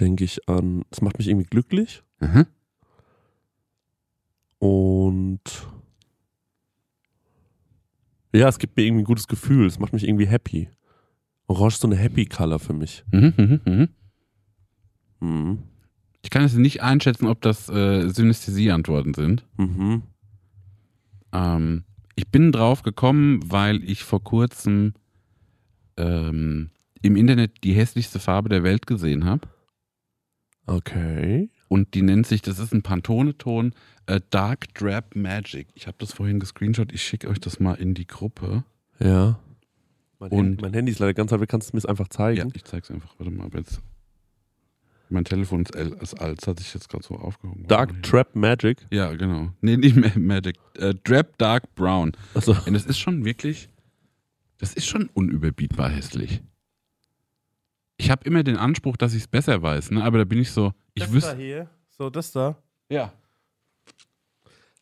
Denke ich an, es macht mich irgendwie glücklich Mhm. Und ja, es gibt mir irgendwie ein gutes Gefühl, es macht mich irgendwie happy. Orange ist so eine Happy Color für mich. Mhm, mhm, mhm. Mhm. Ich kann jetzt nicht einschätzen, ob das äh, Synästhesie-Antworten sind. Mhm. Ähm, ich bin drauf gekommen, weil ich vor kurzem ähm, im Internet die hässlichste Farbe der Welt gesehen habe. Okay. Und die nennt sich, das ist ein Pantone-Ton, äh, Dark Drab Magic. Ich habe das vorhin gescreenshot, ich schicke euch das mal in die Gruppe. Ja. Mein, Und- Handy, mein Handy ist leider ganz alt, kannst du mir es einfach Ja, zeigen? ich zeig's einfach. Warte mal, aber jetzt. Mein Telefon ist, ist alt, das hat sich jetzt gerade so aufgehoben. Dark Trap Magic. Ja, genau. Nee, nicht Ma- Magic. Äh, Drab Dark Brown. Also, Und das ist schon wirklich, das ist schon unüberbietbar hässlich. Ich habe immer den Anspruch, dass ich es besser weiß, ne? aber da bin ich so, ich das da wüsste. hier, so das da. Ja.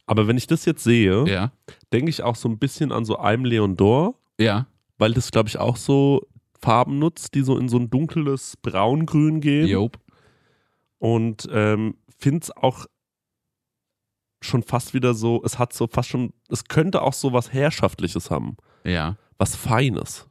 aber wenn ich das jetzt sehe, Ja, denke ich auch so ein bisschen an so einem Leon Dor, ja, weil das, glaube ich, auch so Farben nutzt, die so in so ein dunkles Braungrün gehen. Jope. Und ähm, finde es auch schon fast wieder so, es hat so fast schon, es könnte auch so was Herrschaftliches haben, Ja, was Feines.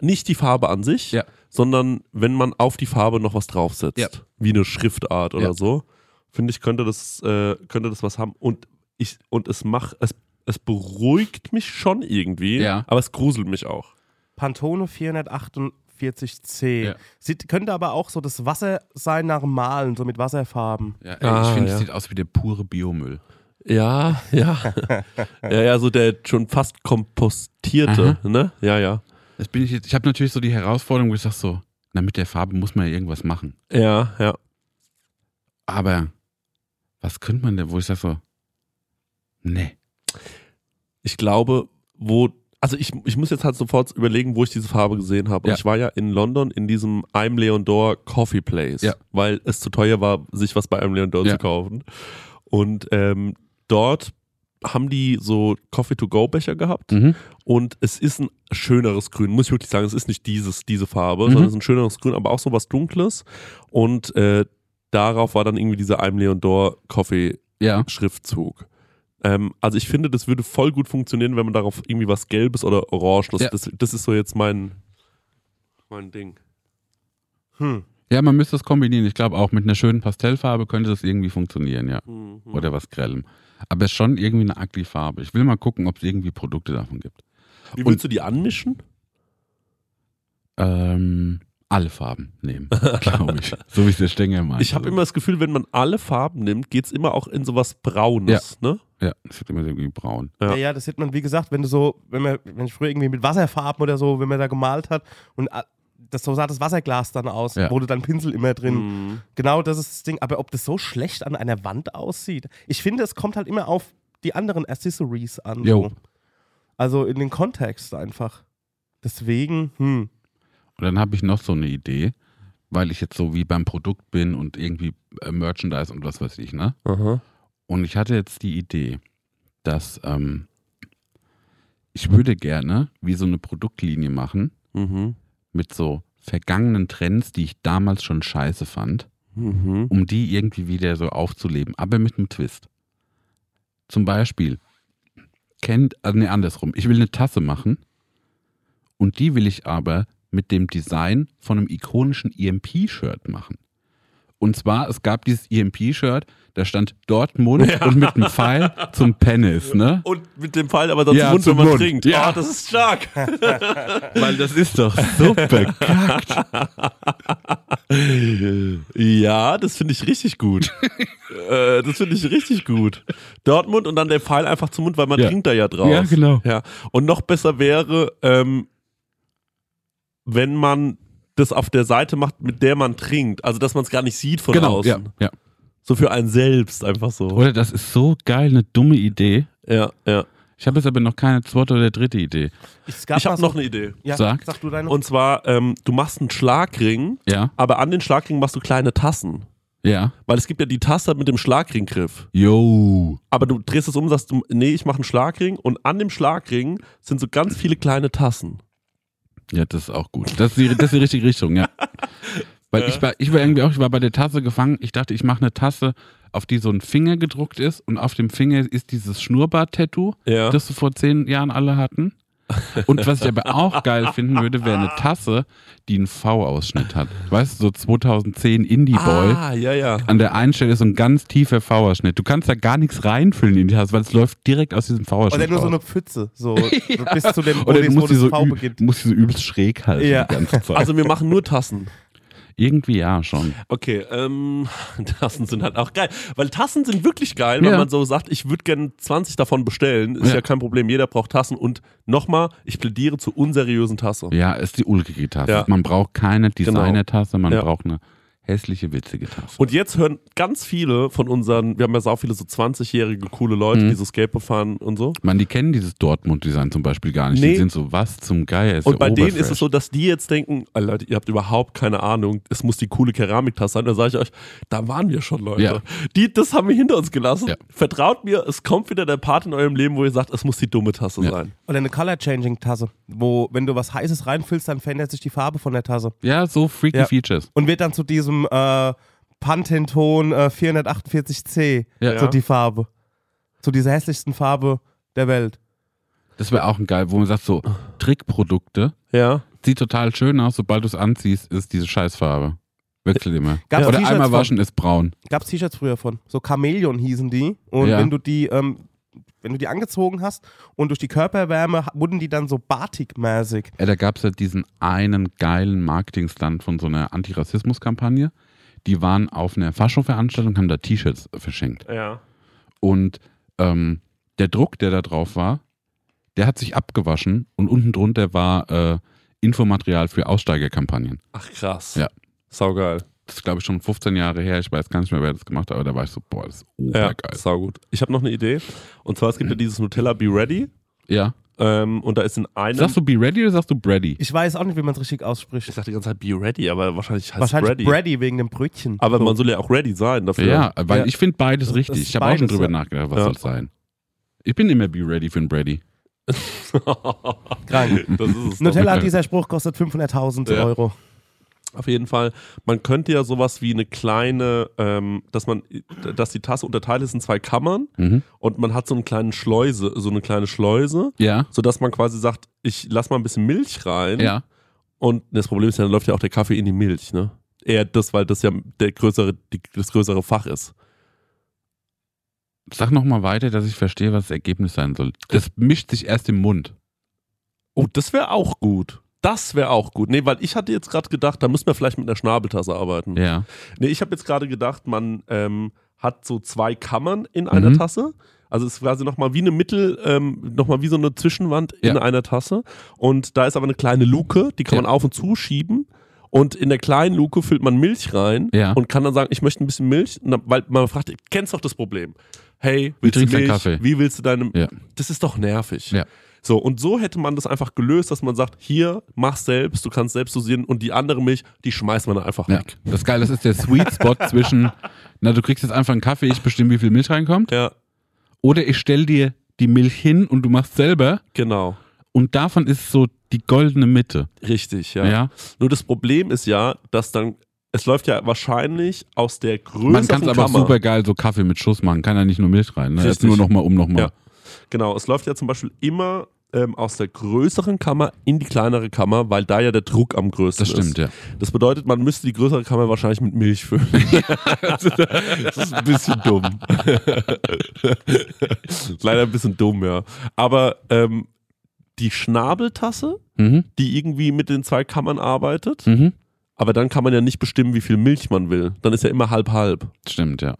Nicht die Farbe an sich, Ja. sondern wenn man auf die Farbe noch was draufsetzt, Ja. wie eine Schriftart oder Ja. so, finde ich, könnte das, äh, könnte das was haben. Und ich, und es macht, es, es beruhigt mich schon irgendwie, Ja. aber es gruselt mich auch. Pantone 448C. Ja. Sieht, könnte aber auch so das Wasser sein nach dem Malen, so mit Wasserfarben. ja ey, Ah, ich finde, ja. es sieht aus wie der pure Biomüll. Ja, ja. ja, ja, so der schon fast kompostierte, ne? Ja, ja. Das bin ich jetzt, ich habe natürlich so die Herausforderung, wo ich sage so, na, mit der Farbe muss man ja irgendwas machen. Ja, ja. Aber was könnte man denn, wo ich sage so, nee. Ich glaube, wo, also ich, ich muss jetzt halt sofort überlegen, wo ich diese Farbe gesehen habe. Ja. ich war ja in London in diesem I'm Leon Dor Coffee Place, Ja. weil es zu teuer war, sich was bei I'm Leon Dor Ja. zu kaufen. Und ähm, dort haben die so Coffee-to-go-Becher gehabt Mhm. und es ist ein schöneres Grün, muss ich wirklich sagen. Es ist nicht dieses, diese Farbe, Mhm. sondern es ist ein schöneres Grün, aber auch so was Dunkles. Und äh, darauf war dann irgendwie dieser I'm Leon Dor Coffee Ja. Schriftzug. Ähm, also ich finde, das würde voll gut funktionieren, wenn man darauf irgendwie was Gelbes oder Orange, das, Ja. das, das ist so jetzt mein, mein Ding. Hm. Ja, man müsste es kombinieren. Ich glaube auch mit einer schönen Pastellfarbe könnte das irgendwie funktionieren, ja. Mhm. Oder was Grellem. Aber es ist schon irgendwie eine ugly Farbe. Ich will mal gucken, ob es irgendwie Produkte davon gibt. Wie willst du die anmischen? Ähm, alle Farben nehmen, glaube ich. so wie es der Stenger meint. Ich habe immer das Gefühl, wenn man alle Farben nimmt, geht es immer auch in sowas Braunes. Ne? Ja, es wird immer irgendwie braun. Ja. Ja. ja, das sieht man, wie gesagt, wenn du so, wenn man, wenn ich früher irgendwie mit Wasserfarben oder so, wenn man da gemalt hat und das so sah das Wasserglas dann aus, Ja. wurde dann Pinsel immer drin. Mhm. Genau, das ist das Ding. Aber ob das so schlecht an einer Wand aussieht, ich finde, es kommt halt immer auf die anderen Accessories an. So. Also in den Kontext einfach. Deswegen, hm. Und dann habe ich noch so eine Idee, weil ich jetzt so wie beim Produkt bin und irgendwie äh, Merchandise und was weiß ich, ne? Aha. Und ich hatte jetzt die Idee, dass ähm, ich würde gerne wie so eine Produktlinie machen Mhm. Mit so vergangenen Trends, die ich damals schon scheiße fand, Mhm. um die irgendwie wieder so aufzuleben, aber mit einem Twist. Zum Beispiel, kennt, also nee, andersrum, ich will eine Tasse machen und die will ich aber mit dem Design von einem ikonischen EMP-Shirt machen. Und zwar, es gab dieses EMP-Shirt, da stand Dortmund und mit einem Pfeil zum Penis, ne? Und mit dem Fall aber dann Ja, zum Mund, wenn man trinkt. Ja. Ah, das ist stark. Weil das ist doch so bekackt. Ja, das finde ich richtig gut. äh, das finde ich richtig gut. Dortmund und dann der Pfeil einfach zum Mund, weil man Ja. trinkt da ja drauf. Ja, genau. Ja. Und noch besser wäre, ähm, wenn man das auf der Seite macht, mit der man trinkt. Also, dass man es gar nicht sieht von genau, außen. ja, ja. So für einen selbst einfach so. Oder das ist so geil, eine dumme Idee. Ja, ja. Ich habe jetzt aber noch keine zweite oder dritte Idee. Es gab Ich habe noch eine Idee. ja, Sag. sag du deine. Und zwar, ähm, du machst einen Schlagring, Ja, aber an den Schlagring machst du kleine Tassen. ja. Weil es gibt ja die Tasse mit dem Schlagringgriff. Yo. Aber du drehst es um und sagst, du, nee, ich mache einen Schlagring und an dem Schlagring sind so ganz viele kleine Tassen. Ja, das ist auch gut. Das ist die, das ist die richtige Richtung, ja. Weil ich war, ich war irgendwie auch, ich war bei der Tasse gefangen. Ich dachte, ich mache eine Tasse, auf die so ein Finger gedruckt ist und auf dem Finger ist dieses Schnurrbart-Tattoo, Ja. das so vor zehn Jahren alle hatten. Und was ich aber auch geil finden würde, wäre eine Tasse, die einen V-Ausschnitt hat. Weißt du, so 2010 Indie-Boy. Ah, ja, ja. An der einen Stelle ist so ein ganz tiefer V-Ausschnitt. Du kannst da gar nichts reinfüllen in die Tasse, weil es läuft direkt aus diesem V-Ausschnitt. Oder nur so eine Pfütze, so, so bis zu dem, wo, Oder du musst die, das so V ü- beginnt. musst die so übelst schräg halten Ja. die ganze Zeit. Also wir machen nur Tassen. Irgendwie ja schon. Okay, ähm, Tassen sind halt auch geil. Weil Tassen sind wirklich geil, wenn Ja. man so sagt, ich würde gerne 20 davon bestellen. Ist ja. Ja. kein Problem, jeder braucht Tassen. Und nochmal, ich plädiere zur unseriösen Tasse. Ja, ist die ulkige Tasse. Ja. Man braucht keine Designer-Tasse, man braucht eine hässliche, witzige Tasse. Und jetzt hören ganz viele von unseren, wir haben ja so viele so 20-jährige coole Leute, Mhm. die so Skateboard fahren und so. Man, die kennen dieses Dortmund-Design zum Beispiel gar nicht. Nee. Die sind so, was zum Geier ist Und bei denen ist es so, dass die jetzt denken, oh, Leute, ihr habt überhaupt keine Ahnung, es muss die coole Keramiktasse sein. Da sage ich euch, da waren wir schon, Leute. Ja. Die, das haben wir hinter uns gelassen. Ja. Vertraut mir, es kommt wieder der Part in eurem Leben, wo ihr sagt, es muss die dumme Tasse Ja. sein. Oder eine Color-Changing-Tasse, wo, wenn du was Heißes reinfüllst, dann verändert sich die Farbe von der Tasse. Ja, so freaky Ja. Features. Und wird dann zu diesem äh, Panthenton äh, 448C, Ja. so die Farbe. Zu dieser hässlichsten Farbe der Welt. Das wäre auch ein geil, wo man sagt, so Trickprodukte, Ja. sieht total schön aus, sobald du es anziehst, ist diese Scheißfarbe. Wechselt immer. Gab's Oder einmal von- waschen ist braun. Gab es T-Shirts früher von. So Chamäleon hießen die. Und Ja. wenn du die, ähm, wenn du die angezogen hast und durch die Körperwärme wurden die dann so batikmäßig. Ja, da gab es ja diesen einen geilen Marketingstand von so einer Antirassismus-Kampagne. Die waren auf einer Fascho-Veranstaltung, haben da T-Shirts verschenkt. Ja. Und ähm, der Druck, der da drauf war, der hat sich abgewaschen und unten drunter war äh, Infomaterial für Aussteigerkampagnen. Ach krass. Ja. Saugeil. Das ist, glaube ich, schon 15 Jahre her. Ich weiß gar nicht mehr, wer das gemacht hat, aber da war ich so, boah, das ist Ja, obergeil. saugut. Ich habe noch eine Idee. Und zwar, es gibt ja dieses Nutella Be Ready. Ja. Ähm, und da ist in einem. Sagst du Be Ready oder sagst du Brady? Ich weiß auch nicht, wie man es richtig ausspricht. ich sag die ganze Zeit Be Ready, aber wahrscheinlich heißt Wahrscheinlich Ready. Brady wegen dem Brötchen. Aber so. man soll ja auch ready sein dafür. Ja, weil Ja. ich finde beides richtig. Ich habe auch schon drüber ja. nachgedacht, was Ja. soll es sein. Ich bin immer Be Ready für ein Brady. Krank. das ist es. doch. Nutella, dieser Spruch kostet 500.000 Ja. Euro. Auf jeden Fall. Man könnte ja sowas wie eine kleine, ähm, dass man, dass die Tasse unterteilt ist in zwei Kammern Mhm. und man hat so eine kleine Schleuse, so eine kleine Schleuse, Ja, sodass man quasi sagt, ich lass mal ein bisschen Milch rein. ja. Und das Problem ist ja, dann läuft ja auch der Kaffee in die Milch, ne? Eher das, weil das ja der größere, die, das größere Fach ist. Sag nochmal weiter, dass ich verstehe, was das Ergebnis sein soll. Das mischt sich erst im Mund. Oh, das wäre auch gut. Das wäre auch gut. Nee, weil ich hatte jetzt gerade gedacht, da müssen wir vielleicht mit einer Schnabeltasse arbeiten. Ja. Nee, ich habe jetzt gerade gedacht, man ähm, hat so zwei Kammern in einer Mhm. Tasse. Also es ist quasi nochmal wie eine Mittel, ähm, nochmal wie so eine Zwischenwand in Ja. einer Tasse. Und da ist aber eine kleine Luke, die kann Ja. man auf und zuschieben. Und in der kleinen Luke füllt man Milch rein Ja. und kann dann sagen, ich möchte ein bisschen Milch. Dann, weil man fragt, kennst doch das Problem. Hey, willst du trinkst du Milch? Kaffee? Wie willst du deine... Ja. Das ist doch nervig. Ja. So, und so hätte man das einfach gelöst, dass man sagt, hier, mach selbst, du kannst selbst dosieren und die andere Milch, die schmeißt man einfach ja. weg. Das Geile, das ist der Sweet Spot zwischen, na, du kriegst jetzt einfach einen Kaffee, ich bestimme, wie viel Milch reinkommt. Ja, Oder ich stell dir die Milch hin und du machst selber. genau. Und davon ist so die goldene Mitte. Richtig, ja. Ja. Nur das Problem ist ja, dass dann, es läuft ja wahrscheinlich aus der größeren Man kann es aber Kammer. super geil so Kaffee mit Schuss machen. Kann ja nicht nur Milch rein. Ne? Jetzt nur nochmal um nochmal. Ja. Genau, es läuft ja zum Beispiel immer ähm, aus der größeren Kammer in die kleinere Kammer, weil da ja der Druck am größten Das stimmt, ist. ja. Das bedeutet, man müsste die größere Kammer wahrscheinlich mit Milch füllen. das ist ein bisschen dumm. Leider ein bisschen dumm, ja. Aber ähm, die Schnabeltasse, Mhm. die irgendwie mit den zwei Kammern arbeitet, Mhm. aber dann kann man ja nicht bestimmen, wie viel Milch man will. Dann ist ja immer halb-halb. Stimmt, ja.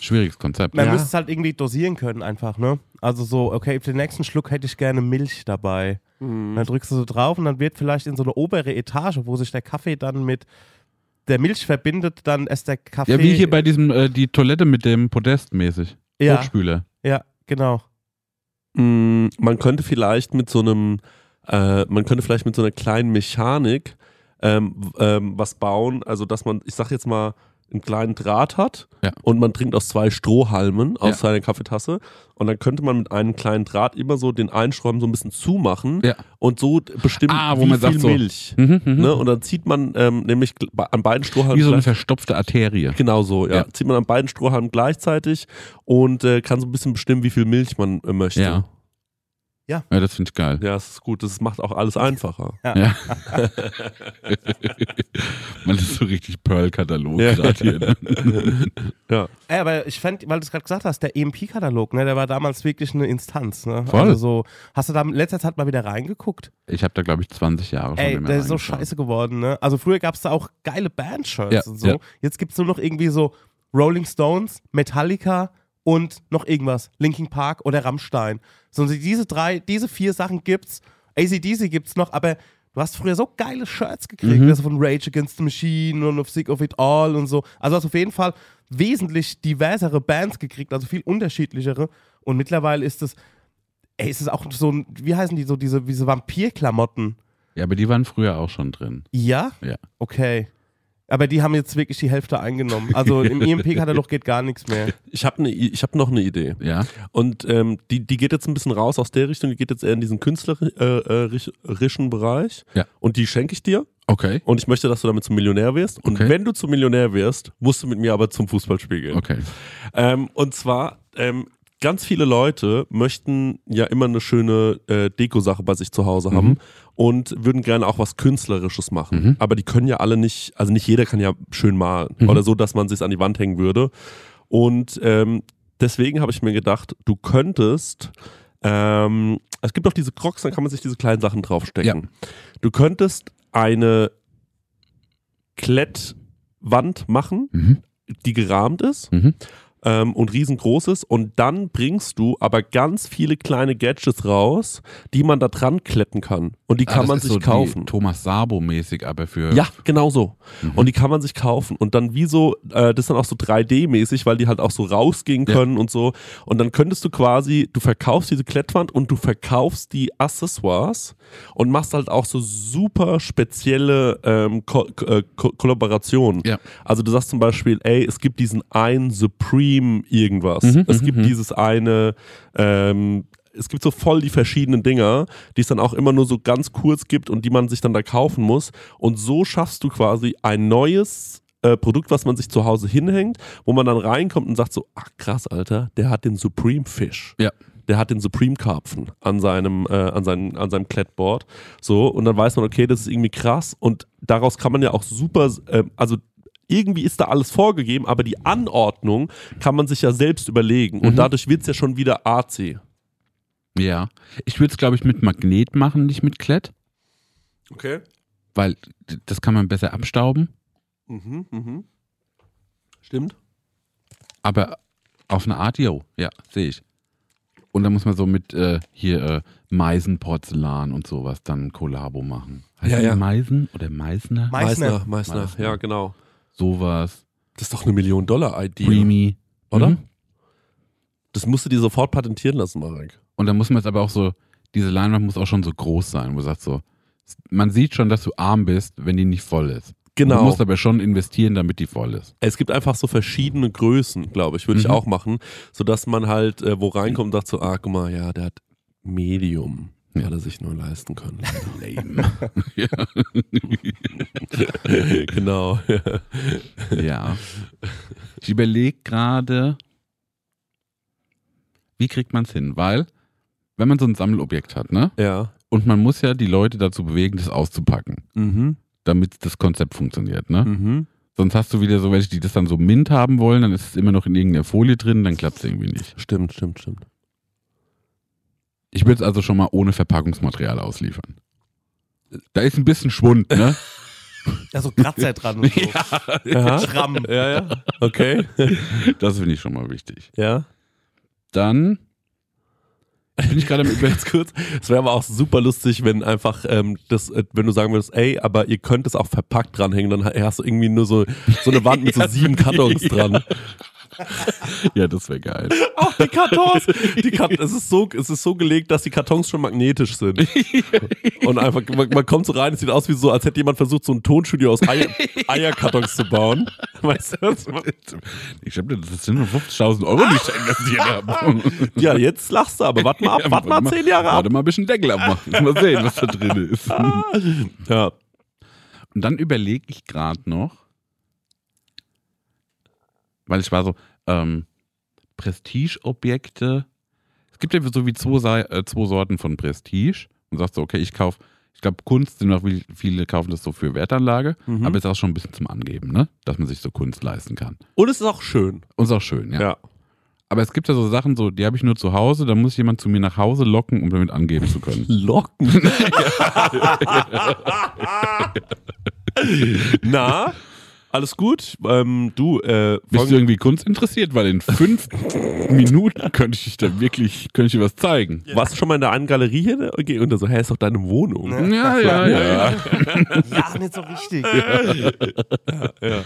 Schwieriges Konzept. Man Ja. müsste es halt irgendwie dosieren können einfach, ne? Also so, okay, für den nächsten Schluck hätte ich gerne Milch dabei. Und Dann drückst du so drauf und dann wird vielleicht in so eine obere Etage, wo sich der Kaffee dann mit der Milch verbindet, dann ist der Kaffee. Ja, wie hier bei diesem, äh, die Toilette mit dem Podest mäßig. Ja. Hochspüler. Ja, genau. Mm, Man könnte vielleicht mit so einem, äh, man könnte vielleicht mit so einer kleinen Mechanik ähm, ähm, was bauen, also dass man, ich sag jetzt mal, einen kleinen Draht hat Ja. und man trinkt aus zwei Strohhalmen aus Ja. seiner Kaffeetasse und dann könnte man mit einem kleinen Draht immer so den einen Strohhalm so ein bisschen zumachen Ja. und so bestimmen, Ah, wie man viel sagt so- Milch. Mhm, mhm. Ne? Und dann zieht man ähm, nämlich an beiden Strohhalmen Wie so eine verstopfte Arterie. Genau so, ja. Ja. Zieht man an beiden Strohhalmen gleichzeitig und äh, kann so ein bisschen bestimmen, wie viel Milch man äh, möchte. Ja. Ja, das finde ich geil. Ja, das ist gut. Das macht auch alles einfacher. Ja. Man ist so richtig Pearl-Katalog Ja. gerade hier. Ne? Ja. Ey, aber ich fand, weil du es gerade gesagt hast, der EMP-Katalog, ne, der war damals wirklich eine Instanz. Ne? Voll. Also so, hast du da in letzter Zeit mal wieder reingeguckt? Ich habe da, glaube ich, 20 Jahre schon Ey, der ist so scheiße geworden, ne? Also früher gab es da auch geile Band-Shirts Ja, und so. ja. Jetzt gibt es nur noch irgendwie so Rolling Stones, Metallica und noch irgendwas. Linkin Park oder Rammstein. So diese drei, diese vier Sachen gibt's. ACDC gibt's noch, aber du hast früher so geile Shirts gekriegt, Mhm. also von Rage Against the Machine und of Sick of It All und so. Also hast auf jeden Fall wesentlich diversere Bands gekriegt, also viel unterschiedlichere. Und mittlerweile ist es, ey, ist es auch so ein, wie heißen die so, diese, diese Vampirklamotten? Ja, aber die waren früher auch schon drin. Ja? Ja. Okay. Aber die haben jetzt wirklich die Hälfte eingenommen. Also im EMP-Katalog geht gar nichts mehr. Ich habe ne, ich hab noch eine Idee. Ja. Und ähm, die, die geht jetzt ein bisschen raus aus der Richtung, die geht jetzt eher in diesen künstlerischen Bereich. Ja. Und die schenke ich dir. Okay. Und ich möchte, dass du damit zum Millionär wirst. Und Okay. wenn du zum Millionär wirst, musst du mit mir aber zum Fußballspiel gehen. Okay. Ähm, und zwar, ähm, ganz viele Leute möchten ja immer eine schöne äh, Deko-Sache bei sich zu Hause haben und würden gerne auch was Künstlerisches machen. Mhm. Aber die können ja alle nicht, also nicht jeder kann ja schön malen Mhm. oder so, dass man sich an die Wand hängen würde. Und ähm, deswegen habe ich mir gedacht, du könntest, ähm, es gibt auch diese Crocs, dann kann man sich diese kleinen Sachen draufstecken. Du könntest eine Klettwand machen, Mhm. die gerahmt ist Mhm. ähm, und riesengroß ist und dann bringst du aber ganz viele kleine Gadgets raus, die man da dran kletten kann und die Ah, kann das man sich so kaufen. Thomas Sabo-mäßig, aber für. Ja, genau so. Mhm. Und die kann man sich kaufen. Und dann wie so, äh, das ist dann auch so 3D-mäßig, weil die halt auch so rausgehen Ja. können und so. Und dann könntest du quasi, du verkaufst diese Klettwand und du verkaufst die Accessoires und machst halt auch so super spezielle ähm, Ko äh, Ko Kollaborationen. Ja. Also du sagst zum Beispiel, ey, es gibt diesen einen Supreme irgendwas. Mhm, es mhm, gibt mhm. dieses eine, ähm, es gibt so voll die verschiedenen Dinger, die es dann auch immer nur so ganz kurz gibt und die man sich dann da kaufen muss. Und so schaffst du quasi ein neues äh, Produkt, was man sich zu Hause hinhängt, wo man dann reinkommt und sagt so, ach krass, Alter, der hat den Supreme Fish. Ja. Der hat den Supreme Karpfen an seinem, äh, an seinem, an seinem Klettboard. So, und dann weiß man, okay, das ist irgendwie krass. Und daraus kann man ja auch super, äh, also irgendwie ist da alles vorgegeben, aber die Anordnung kann man sich ja selbst überlegen. Und Mhm. dadurch wird es ja schon wieder AC. Ja. Ich würde es, glaube ich, mit Magnet machen, nicht mit Klett, Okay. weil das kann man besser abstauben. Mhm, mhm. Stimmt. Aber auf eine Art, yo, ja, sehe ich. Und dann muss man so mit äh, hier äh, Meisenporzellan und sowas dann ein Kollabo machen. Heißt Ja, ja. Meisen oder Meißner? Meißner. Meißner, Meißner. Meißner. Ja, genau. sowas. Das ist doch eine Million-Dollar-Idee. Creamy. Oder? Mhm. Das musst du dir sofort patentieren lassen, Marek. Und dann muss man jetzt aber auch so, diese Leinwand muss auch schon so groß sein, wo du sagst so, man sieht schon, dass du arm bist, wenn die nicht voll ist. Genau. Du musst aber schon investieren, damit die voll ist. Es gibt einfach so verschiedene Größen, glaube ich, würde ich Mhm. auch machen, sodass man halt äh, wo reinkommt und sagt so, ah, guck mal, ja, der hat Medium, Ja. hat er sich nur leisten können. Lame. genau. ja. Ich überlege gerade, wie kriegt man es hin? Weil, wenn man so ein Sammelobjekt hat, ne? ja. Und man muss ja die Leute dazu bewegen, das auszupacken, Mhm. damit das Konzept funktioniert, ne? Mhm. Sonst hast du wieder so welche, die das dann so mint haben wollen, dann ist es immer noch in irgendeiner Folie drin, dann klappt es irgendwie nicht. Stimmt, stimmt, stimmt. Ich würde es also schon mal ohne Verpackungsmaterial ausliefern. Da ist ein bisschen Schwund, ne? Da so Kratzer dran und so. Ja. Schramm. ja, ja. Okay. Das finde ich schon mal wichtig. ja. Dann, Bin ich gerade Ganz kurz. Es wäre aber auch super lustig, wenn einfach ähm, das, äh, wenn du sagen würdest, ey, aber ihr könnt es auch verpackt dranhängen, dann hast du irgendwie nur so, so eine Wand mit so sieben Kartons dran. Ja, das wäre geil. Auch die Kartons. Die Kart es, ist so, es ist so gelegt, dass die Kartons schon magnetisch sind. Und einfach, man, man kommt so rein, es sieht aus wie so, als hätte jemand versucht, so ein Tonstudio aus Eier, Eierkartons zu bauen. Weißt du, Ich glaube, das sind nur 50.000 Euro, die ich schenken das hier habe. Ja, jetzt lachst du, aber warte mal ab, warte mal zehn Jahre ab. Warte mal ein bisschen Deckel abmachen. Mal sehen, was da drin ist. Ja. Und dann überlege ich gerade noch, weil ich war so, ähm, Prestigeobjekte. Es gibt ja so wie zwei, äh, zwei Sorten von Prestige. Und sagst so, okay, ich kaufe, ich glaube, Kunst sind noch wie- viele kaufen das so für Wertanlage, Mhm. aber ist auch schon ein bisschen zum Angeben, ne? Dass man sich so Kunst leisten kann. Und es ist auch schön. Und ist auch schön, ja. Ja. Aber es gibt ja so Sachen, so, die habe ich nur zu Hause, da muss jemand zu mir nach Hause locken, um damit angeben zu können. Locken. Na, alles gut? Ähm, du, äh, Bist du irgendwie Kunst interessiert? Weil in fünf Minuten könnte ich dir da wirklich, könnte ich dir was zeigen. warst du schon mal in der einen Galerie hier? Okay, und er so, hä, ist doch deine Wohnung. Ja, ja, ja. Ja, nicht so richtig. ja.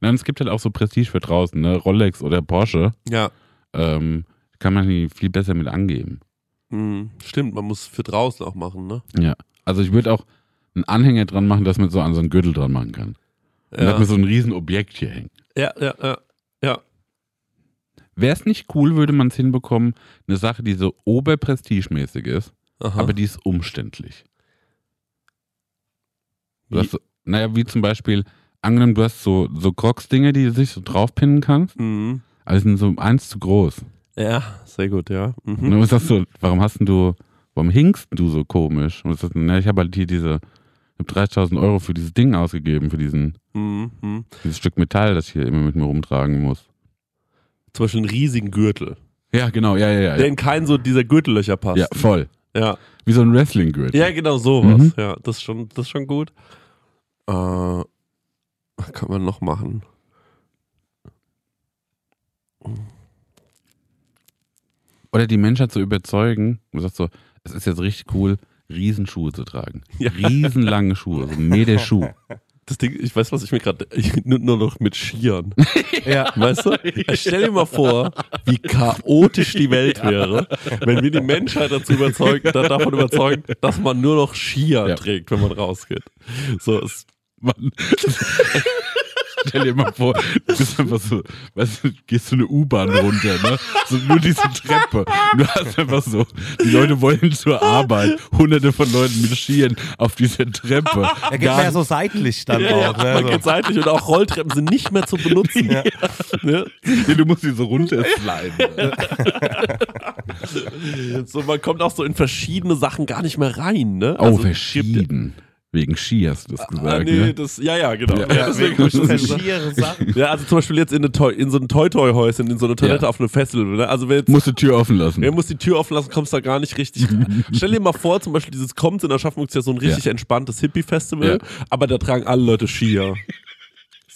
Nein, es gibt halt auch so Prestige für draußen, ne? Rolex oder Porsche. ja. Ähm, kann man die viel besser mit angeben. Hm, stimmt, man muss für draußen auch machen, ne? Ja. Also ich würde auch einen Anhänger dran machen, dass man so an so einen Gürtel dran machen kann. Und Ja, dass man so ein Riesenobjekt hier hängt. ja, ja, ja. ja. Wäre es nicht cool, würde man es hinbekommen, eine Sache, die so oberprestigemäßig ist, Aha. aber die ist umständlich. Du hast so, naja, wie zum Beispiel, angenommen, du hast so, so Crocs-Dinge, die du sich so draufpinnen kannst, Mhm. aber die sind so eins zu groß. Ja, sehr gut, ja. Und Mhm. dann sagst du, warum hast denn du, warum hinkst du so komisch? Und sagst, na, ich habe halt hier diese, ich habe 30.000 Euro für dieses Ding ausgegeben, für diesen, Mhm. Mhm. dieses Stück Metall, das ich hier immer mit mir rumtragen muss. Zum Beispiel einen riesigen Gürtel, Ja, genau, ja, ja, ja. der in keinen so dieser Gürtellöcher passt. ja voll. ja. Wie so ein Wrestling-Gürtel. Ja, genau sowas. Mhm. Ja, das ist schon, das ist schon gut. Äh, was kann man noch machen? Oder die Menschheit zu überzeugen, du sagst so, es ist jetzt richtig cool, Riesenschuhe zu tragen. Ja. Riesenlange Schuhe, so ein Meter Schuh. Das Ding, ich weiß, was ich mir gerade, nur, nur noch mit Skiern. Ja. Weißt du? Stell dir mal vor, wie chaotisch die Welt wäre, wenn wir die Menschheit dazu überzeugen, da- davon überzeugen, dass man nur noch Skier Ja. trägt, wenn man rausgeht. So, es, Mann. Stell dir mal vor, du bist einfach so, weißt du, gehst so eine U-Bahn runter, ne? So nur diese Treppe. Du hast einfach so, die Leute wollen zur Arbeit, hunderte von Leuten mit Skiern auf dieser Treppe. Er geht Gar mehr so seitlich dann ja, ja, auch. Ne? man So. geht seitlich und auch Rolltreppen sind nicht mehr zu benutzen. Ja. Ne? Nee, du musst die so runtersliden. So, man kommt auch so in verschiedene Sachen gar nicht mehr rein, ne? Oh, Also, es gibt- verschieden. Wegen Ski hast du das Ah, gesagt, nee, ne? das, ja, ja, genau. Ja, Ja, deswegen hab ich das gesagt. Verschiere Sachen. Ja, also zum Beispiel jetzt in, eine Toy, in so ein Toy-Toy-Häuschen, in so eine Toilette Ja. auf einem Festival. Ne? Also jetzt Musst die Tür offen lassen. Er muss die Tür offen lassen, kommst da gar nicht richtig rein. Stell dir mal vor, zum Beispiel dieses Kommt in Aschaffenburg ist ja so ein richtig Ja. entspanntes Hippie-Festival, Ja. aber da tragen alle Leute Skier.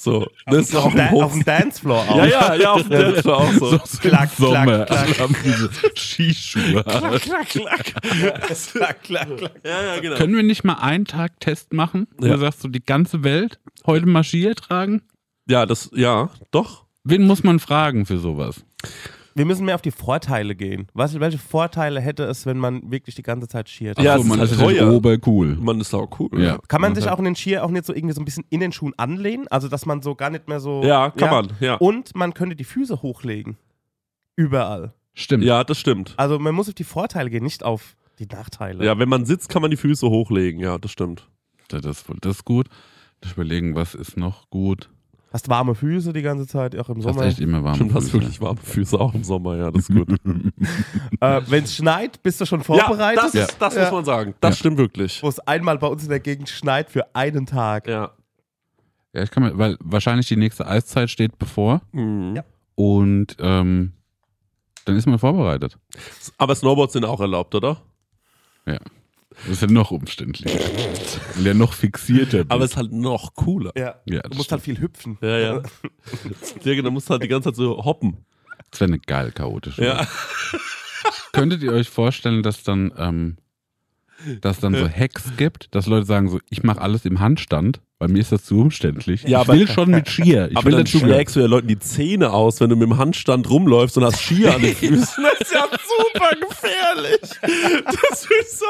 So, das ist Auf, Hoch. auf dem Dancefloor auch. Ja, ja, ja, auf dem Dance war auch so. so, so Klack, klack, klack. haben diese Skischuhe. Klack, klack, klack. klack, klack, klack. Ja, ja, genau. Können wir nicht mal einen Tag Test machen? Wo Ja. du sagst, so die ganze Welt heute mal Skier tragen? Ja, das, ja, doch. Wen muss man fragen für sowas? Wir müssen mehr auf die Vorteile gehen. Was, welche Vorteile hätte es, wenn man wirklich die ganze Zeit schiert? Ja, so, man ist ist halt ja teuer. obercool. Man ist auch cool. Ja. Kann man Okay. sich auch in den Skier auch nicht so irgendwie so ein bisschen in den Schuhen anlehnen? Also, dass man so gar nicht mehr so. Ja, kann man, ja. Und man könnte die Füße hochlegen. Überall. Stimmt. Ja, das stimmt. Also, man muss auf die Vorteile gehen, nicht auf die Nachteile. Ja, wenn man sitzt, kann man die Füße hochlegen. Ja, das stimmt. Das, ist, das ist gut. Ich überlegen, was ist noch gut. Hast warme Füße die ganze Zeit, auch im Du hast Sommer. echt immer warme Stimmt, hast Füße. wirklich warme Füße auch im Sommer. Ja, das ist gut. Äh, wenn es schneit, bist du schon ja, vorbereitet. das, ist, das Ja. muss man sagen. Das Ja. stimmt wirklich. Wo es einmal bei uns in der Gegend schneit für einen Tag. Ja. Ja, ich kann mir, weil wahrscheinlich die nächste Eiszeit steht bevor Mhm. Ja. und ähm, dann ist man vorbereitet. Aber Snowboards sind auch erlaubt, oder? Ja. Das ist ja noch umständlicher. Weil der noch fixierter Aber es ist halt noch cooler. Ja. Ja, Du musst halt viel hüpfen. Ja, ja. ja, genau, du musst halt die ganze Zeit so hoppen. Das wäre eine geil chaotische. Ja. Könntet ihr euch vorstellen, dass dann, ähm, dass dann so Hacks gibt, dass Leute sagen so, ich mache alles im Handstand, weil mir ist das zu umständlich. Ja, ich aber- will schon mit Skier. Ich aber will dann schlägst du ja Leuten die Zähne aus, wenn du mit dem Handstand rumläufst und hast Skier an den Füßen. Das ist ja super gefährlich. Das ist so,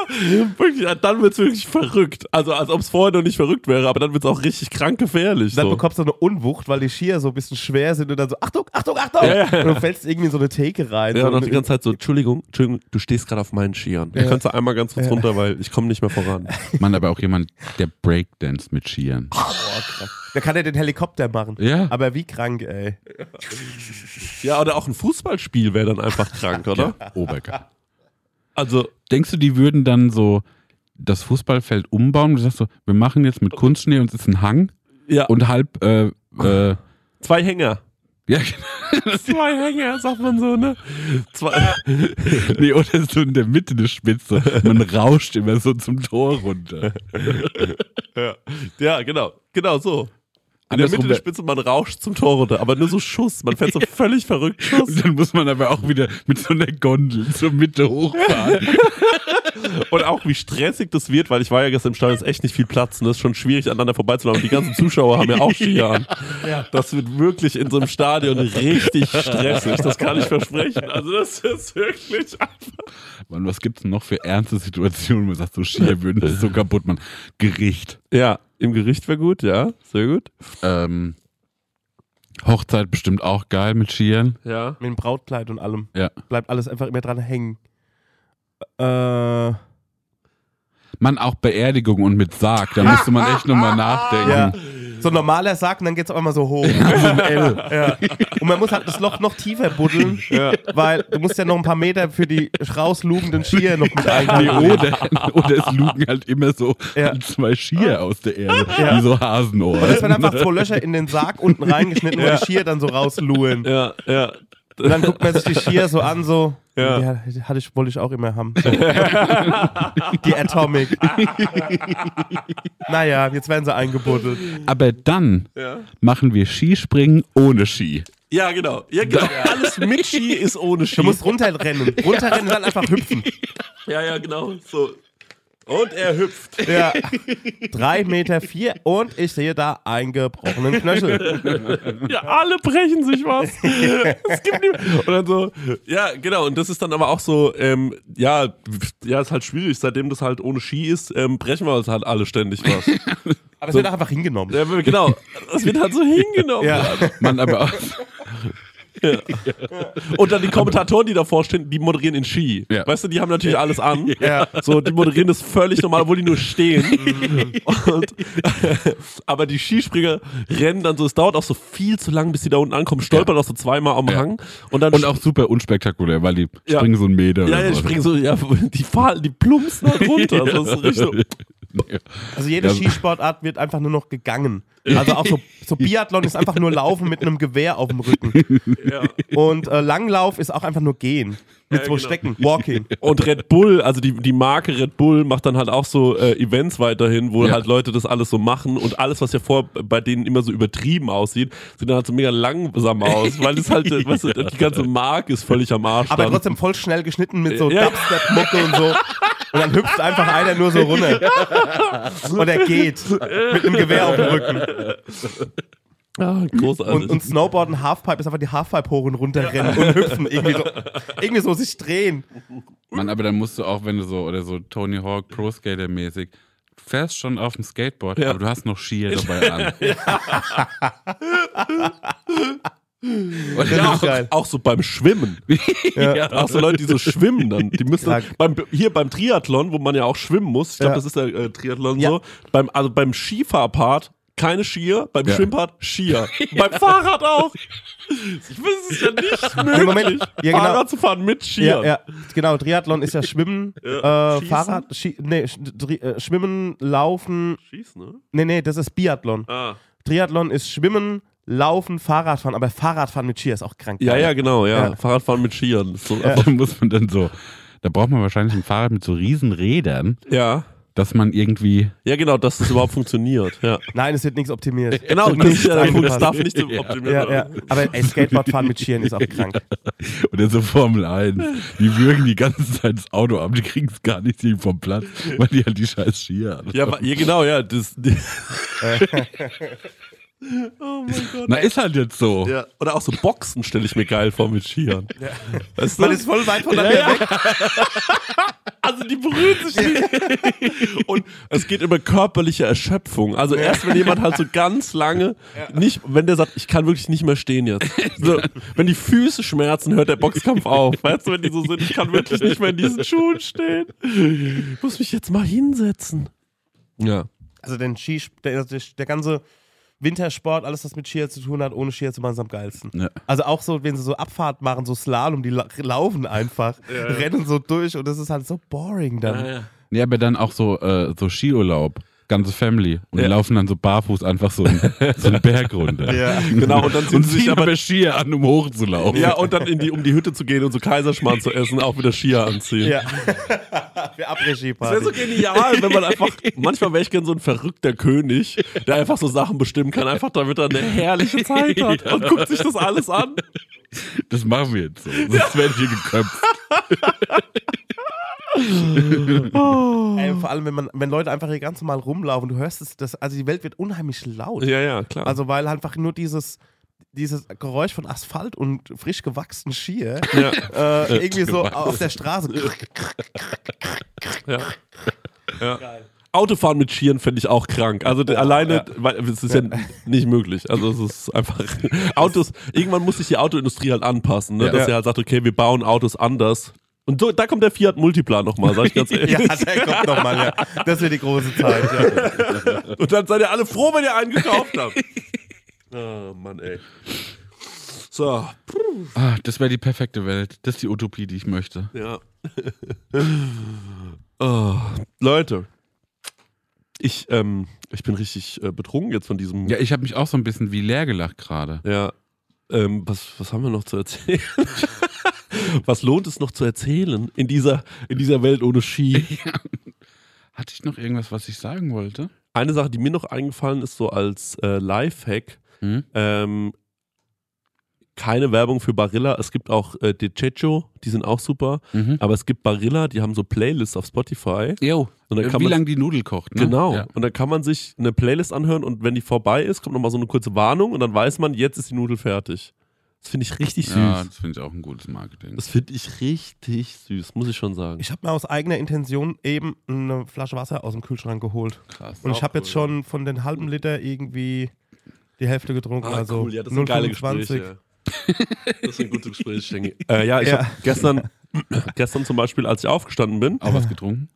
wirklich, dann wird's wirklich verrückt. Also als ob es vorher noch nicht verrückt wäre, aber dann wird's auch richtig krank gefährlich. Dann so. bekommst du eine Unwucht, weil die Skier so ein bisschen schwer sind und dann so, Achtung, Achtung, Achtung! Ja, ja. Und du fällst irgendwie in so eine Theke rein. Ja, so und dann die ganze Zeit so, Entschuldigung, Entschuldigung, du stehst gerade auf meinen Skiern. Ja. Kannst du einmal ganz kurz runter, weil ich komme nicht mehr voran. Man, aber auch jemand, der Breakdance mit Skiern. Da kann er den Helikopter machen. Ja. Aber wie krank, ey. Ja, oder auch ein Fußballspiel wäre dann einfach krank, oder? Obergeil. Also, Denkst du, die würden dann so das Fußballfeld umbauen? Du sagst so, wir machen jetzt mit Kunstschnee und es ist ein Hang ja, und halb, äh, äh, zwei Hänger. ja, genau. Zwei Hänger, sagt man so, ne? Zwei. nee, oder so in der Mitte eine Spitze. Man rauscht immer so zum Tor runter. Ja, ja genau. Genau so. In der Mitte der Spitze, man rauscht zum Tor runter, aber nur so Schuss. Man fährt so völlig verrückt Schuss. Und dann muss man aber auch wieder mit so einer Gondel zur Mitte hochfahren. Und auch wie stressig das wird, weil ich war ja gestern im Stadion, ist echt nicht viel Platz und das ist schon schwierig, aneinander vorbeizulaufen. Die ganzen Zuschauer haben ja auch Skier an. Das wird wirklich in so einem Stadion richtig stressig, das kann ich versprechen. Also das ist wirklich einfach. Mann, was gibt's denn noch für ernste Situationen, wo man sagt, so Skier würden das so kaputt machen? Gericht. Ja, im Gericht wäre gut, ja, sehr gut. Ähm, Hochzeit bestimmt auch geil mit Skiern. Ja. Mit dem Brautkleid und allem. Ja. Bleibt alles einfach immer dran hängen. Äh, Man, auch Beerdigung und mit Sarg, da müsste man echt nochmal nachdenken. ja. So ein normaler Sack und dann geht's auf einmal so hoch. ja. Und man muss halt das Loch noch tiefer buddeln, weil du musst ja noch ein paar Meter für die rauslugenden Skier noch mit Nee, einkalkulieren. oder, oder es lugen halt immer so zwei Skier aus der Erde, wie so Hasenohren. Und es werden einfach zwei Löcher in den Sarg unten reingeschnitten, wo die Skier dann so rausluhen. Ja, ja. Und dann guckt man sich die Skier so an, so. Ja. Die hatte ich, wollte ich auch immer haben. Die Atomic. naja, jetzt werden sie eingebuddelt. Aber dann Ja. machen wir Skispringen ohne Ski. Ja, genau. Ja, genau. Alles mit Ski ist ohne Ski. Du musst runterrennen. Runterrennen dann einfach hüpfen. ja, ja, genau. So. Und er hüpft. Ja. Drei Meter vier und ich sehe da einen gebrochenen Knöchel. Ja, alle brechen sich was. es gibt nie und dann so, ja, genau. Und das ist dann aber auch so, ähm, ja, ja, ist halt schwierig. Seitdem das halt ohne Ski ist, ähm, brechen wir uns halt alle ständig was. Aber es wird auch einfach hingenommen. ja, genau. Das wird halt so hingenommen. Ja. Man, aber auch, Und dann die Kommentatoren, die davor stehen, die moderieren in Ski. Ja. Weißt du, die haben natürlich alles an. Ja. So, die moderieren das völlig normal, obwohl die nur stehen. Und, aber die Skispringer rennen dann so, es dauert auch so viel zu lang, bis die da unten ankommen, stolpern auch so zweimal am Ja. Hang. Und dann und auch super unspektakulär, weil die Ja. springen so einen Meter. Ja, ja, die springen so, ja, die fallen, die plumpsen halt runter. Das ist richtig so. Also jede Ja. Skisportart wird einfach nur noch gegangen. Also auch so, so Biathlon ist einfach nur Laufen mit einem Gewehr auf dem Rücken. Ja. Und äh, Langlauf ist auch einfach nur Gehen. Mit Ja, so genau. Stecken. Walking. Und Red Bull, also die, die Marke Red Bull macht dann halt auch so äh, Events weiterhin, wo Ja. halt Leute das alles so machen und alles, was ja vor bei denen immer so übertrieben aussieht, sieht dann halt so mega langsam aus, weil es halt, äh, weißt du, die ganze Marke ist völlig am Arsch. Aber dann. trotzdem voll schnell geschnitten mit so. Dubstep-Mucke und so. Und dann hüpft einfach einer nur so runter. Und er geht. Mit einem Gewehr auf dem Rücken. Ja, großartig. Und, und Snowboarden, Halfpipe ist einfach die Halfpipe hoch und runter rennen und hüpfen. Irgendwie so, irgendwie so sich drehen. Mann, aber dann musst du auch, wenn du so, oder so Tony Hawk Pro Skater mäßig, du fährst schon auf dem Skateboard, Ja. aber du hast noch Skier dabei an. Das ja, ist auch, auch so beim Schwimmen. Ja. Auch so Leute, die so schwimmen dann. Die müssen beim, hier beim Triathlon, wo man ja auch schwimmen muss, ich glaube, Ja. das ist der äh, Triathlon Ja. so, beim, also beim Skifahrpart keine Skier, beim Ja. Schwimmpart Skier. Beim Fahrrad auch. Ich weiß, es ist ja nicht möglich, Moment. Ja, genau. Fahrrad zu fahren mit Skier. Ja, ja, genau. Triathlon ist ja Schwimmen, Ja. äh, Schießen? Fahrrad, Ski, nee, äh, Schwimmen, Laufen. Schieß, ne? Nee, nee, das ist Biathlon. Ah. Triathlon ist Schwimmen, Laufen, Fahrradfahren. Aber Fahrradfahren mit Ski ist auch krank. Ja, ja, genau, ja. Ja. Fahrradfahren mit Skiern. So, Da muss man dann so, da braucht man wahrscheinlich ein Fahrrad mit so riesen Rädern, ja. dass man irgendwie. Ja, genau, dass das überhaupt funktioniert. Ja. Nein, es wird nichts optimiert. Genau, das ist ja der Punkt. Es angepasst. darf nicht so Ja. optimiert Ja, ja. werden. Aber ey, Skateboardfahren mit Skiern ist auch krank. Oder so Formel 1. Die würgen die ganze Zeit das Auto ab, die kriegen es gar nicht vom Platz, weil die halt die scheiß Skier haben. Ja, ja, genau, ja. Das, oh mein Gott. Na, ist halt jetzt so. Ja. Oder auch so Boxen stelle ich mir geil vor mit Skiern. Weißt du? Man ist voll weit voneinander weg. Also die berühren sich nicht. Und es geht über körperliche Erschöpfung. Also erst wenn jemand halt so ganz lange nicht, wenn der sagt, ich kann wirklich nicht mehr stehen jetzt. So, wenn die Füße schmerzen, hört der Boxkampf auf. Weißt du, wenn die so sind, ich kann wirklich nicht mehr in diesen Schuhen stehen. Ich muss mich jetzt mal hinsetzen. Ja. Also den Ski, der, der, der ganze Wintersport, alles was mit Skier zu tun hat, ohne Skier zu machen, ist am geilsten. Ja. Also auch so, wenn sie so Abfahrt machen, so Slalom, die la laufen einfach, rennen so durch und das ist halt so boring dann. Ja, aber dann auch so, äh, so Skiurlaub. Ganze Family. Und Ja. die laufen dann so barfuß einfach so, einen- so einen Berg runter. Ja. Genau, und dann ziehen Und sie sich ziehen aber aber Skier an, um hochzulaufen. ja, und dann in die, um die Hütte zu gehen und so Kaiserschmarrn zu essen, auch wieder Skier anziehen. Ja. Für Das wäre so genial, wenn man einfach, manchmal wäre ich gern so ein verrückter König, der einfach so Sachen bestimmen kann, einfach damit er eine herrliche Zeit hat und guckt sich das alles an. Das machen wir jetzt so. Sonst werde ich hier geköpft. Ey, vor allem, wenn, man, wenn Leute einfach hier ganz normal rumlaufen, du hörst es, das, also die Welt wird unheimlich laut. Ja, ja, klar. Also weil einfach nur dieses, dieses Geräusch von Asphalt und frisch gewachsenen Skier ja, äh, irgendwie so auf der Straße. ja. ja. Autofahren mit Skiern fände ich auch krank. Also de- alleine, ja. weil es ist ja nicht möglich. Also es ist einfach Autos. Irgendwann muss sich die Autoindustrie halt anpassen, ne? Ja. dass sie halt sagt, okay, wir bauen Autos anders. Und so, da kommt der Fiat Multiplan nochmal, sag ich ganz ehrlich. ja, der kommt nochmal, ja. Das wird die große Zeit, ja. Und dann seid ihr alle froh, wenn ihr einen gekauft habt. Oh Mann, ey. So, Ah, das wäre die perfekte Welt. Das ist die Utopie, die ich möchte. ja. oh, Leute, ich, ähm, ich bin richtig äh, betrunken jetzt von diesem. Ja, ich habe mich auch so ein bisschen wie leer gelacht gerade. Ja. Ähm, was, was haben wir noch zu erzählen? was lohnt es noch zu erzählen in dieser, in dieser Welt ohne Ski? Hatte ich noch irgendwas, was ich sagen wollte? Eine Sache, die mir noch eingefallen ist, so als äh, Lifehack, Hm? ähm, keine Werbung für Barilla. Es gibt auch äh, Dechecho, die sind auch super. Mhm. Aber es gibt Barilla, die haben so Playlists auf Spotify. Jo, kann wie man- lange die Nudel kocht, ne? Genau. Ja. Und dann kann man sich eine Playlist anhören und wenn die vorbei ist, kommt nochmal so eine kurze Warnung und dann weiß man, jetzt ist die Nudel fertig. Das finde ich richtig süß. Ja, das finde ich auch ein gutes Marketing. Das finde ich richtig süß, muss ich schon sagen. Ich habe mir aus eigener Intention eben eine Flasche Wasser aus dem Kühlschrank geholt. Krass. Und ich habe jetzt cool, schon von den halben Liter irgendwie die Hälfte getrunken. also Ah, cool, ja, das sind geile 0,25. Gespräche. Das sind gute Gespräche, denke ich. Äh, ja, ich Ja. habe gestern, gestern zum Beispiel, als ich aufgestanden bin, Auch was getrunken?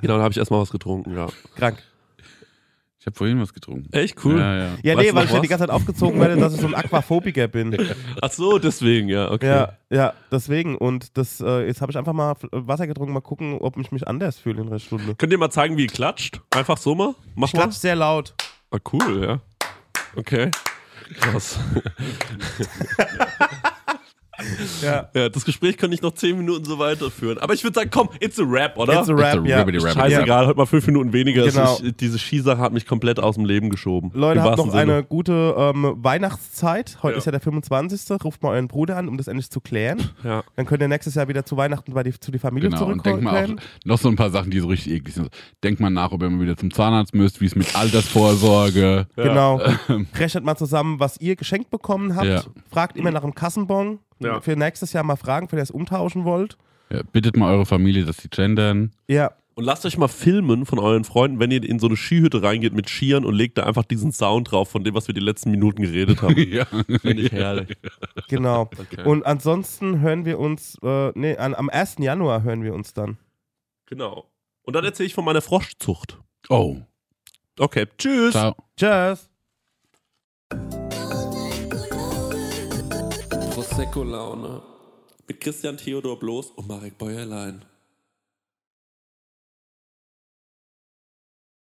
genau, da habe ich erstmal was getrunken, ja. Krank. Ich habe vorhin was getrunken. Echt cool. Ja, ja. Ja, nee, weil ich ja die ganze Zeit aufgezogen werde, dass ich so ein Aquaphobiker bin. Ach so, deswegen, ja, okay. Ja, ja, deswegen. Und das, äh, jetzt habe ich einfach mal Wasser getrunken, mal gucken, ob ich mich anders fühle in der Stunde. Könnt ihr mal zeigen, wie ihr klatscht? Einfach so mal? Mach Ich mal. klatsch sehr laut. Ah, cool, ja. Okay. Krass. Ja. Ja, das Gespräch kann ich noch zehn Minuten so weiterführen. Aber ich würde sagen, komm, it's a rap, oder? It's a rap, It's a ja. rap. Scheißegal, heute mal fünf Minuten weniger. Genau. ist- diese Skisache hat mich komplett aus dem Leben geschoben. Leute, habt noch Sinne. eine gute ähm, Weihnachtszeit. Heute Ja. ist ja der 25. Ruft mal euren Bruder an, um das endlich zu klären. Ja. Dann könnt ihr nächstes Jahr wieder zu Weihnachten bei die, zu die Familie Genau, und denkt mal auch zurückkommen. noch so ein paar Sachen, die so richtig eklig sind. Denkt mal nach, ob ihr mal wieder zum Zahnarzt müsst, wie es mit Altersvorsorge. Genau. Rechnet mal zusammen, was ihr geschenkt bekommen habt. Ja. Fragt immer nach dem Kassenbon. Ja. Für nächstes Jahr mal fragen, wenn ihr es umtauschen wollt. Ja, bittet mal eure Familie, dass sie gendern. Ja. Und lasst euch mal filmen von euren Freunden, wenn ihr in so eine Skihütte reingeht mit Skiern und legt da einfach diesen Sound drauf von dem, was wir die letzten Minuten geredet haben. ja. Finde ich herrlich. Genau. Okay. Und ansonsten hören wir uns, äh, nee, an, am 1. Januar hören wir uns dann. Genau. Und dann erzähle ich von meiner Froschzucht. Oh. Okay, tschüss. Ciao. Tschüss. Prosecco-Laune. Mit Christian Theodor Bloß und Marek Bäuerlein.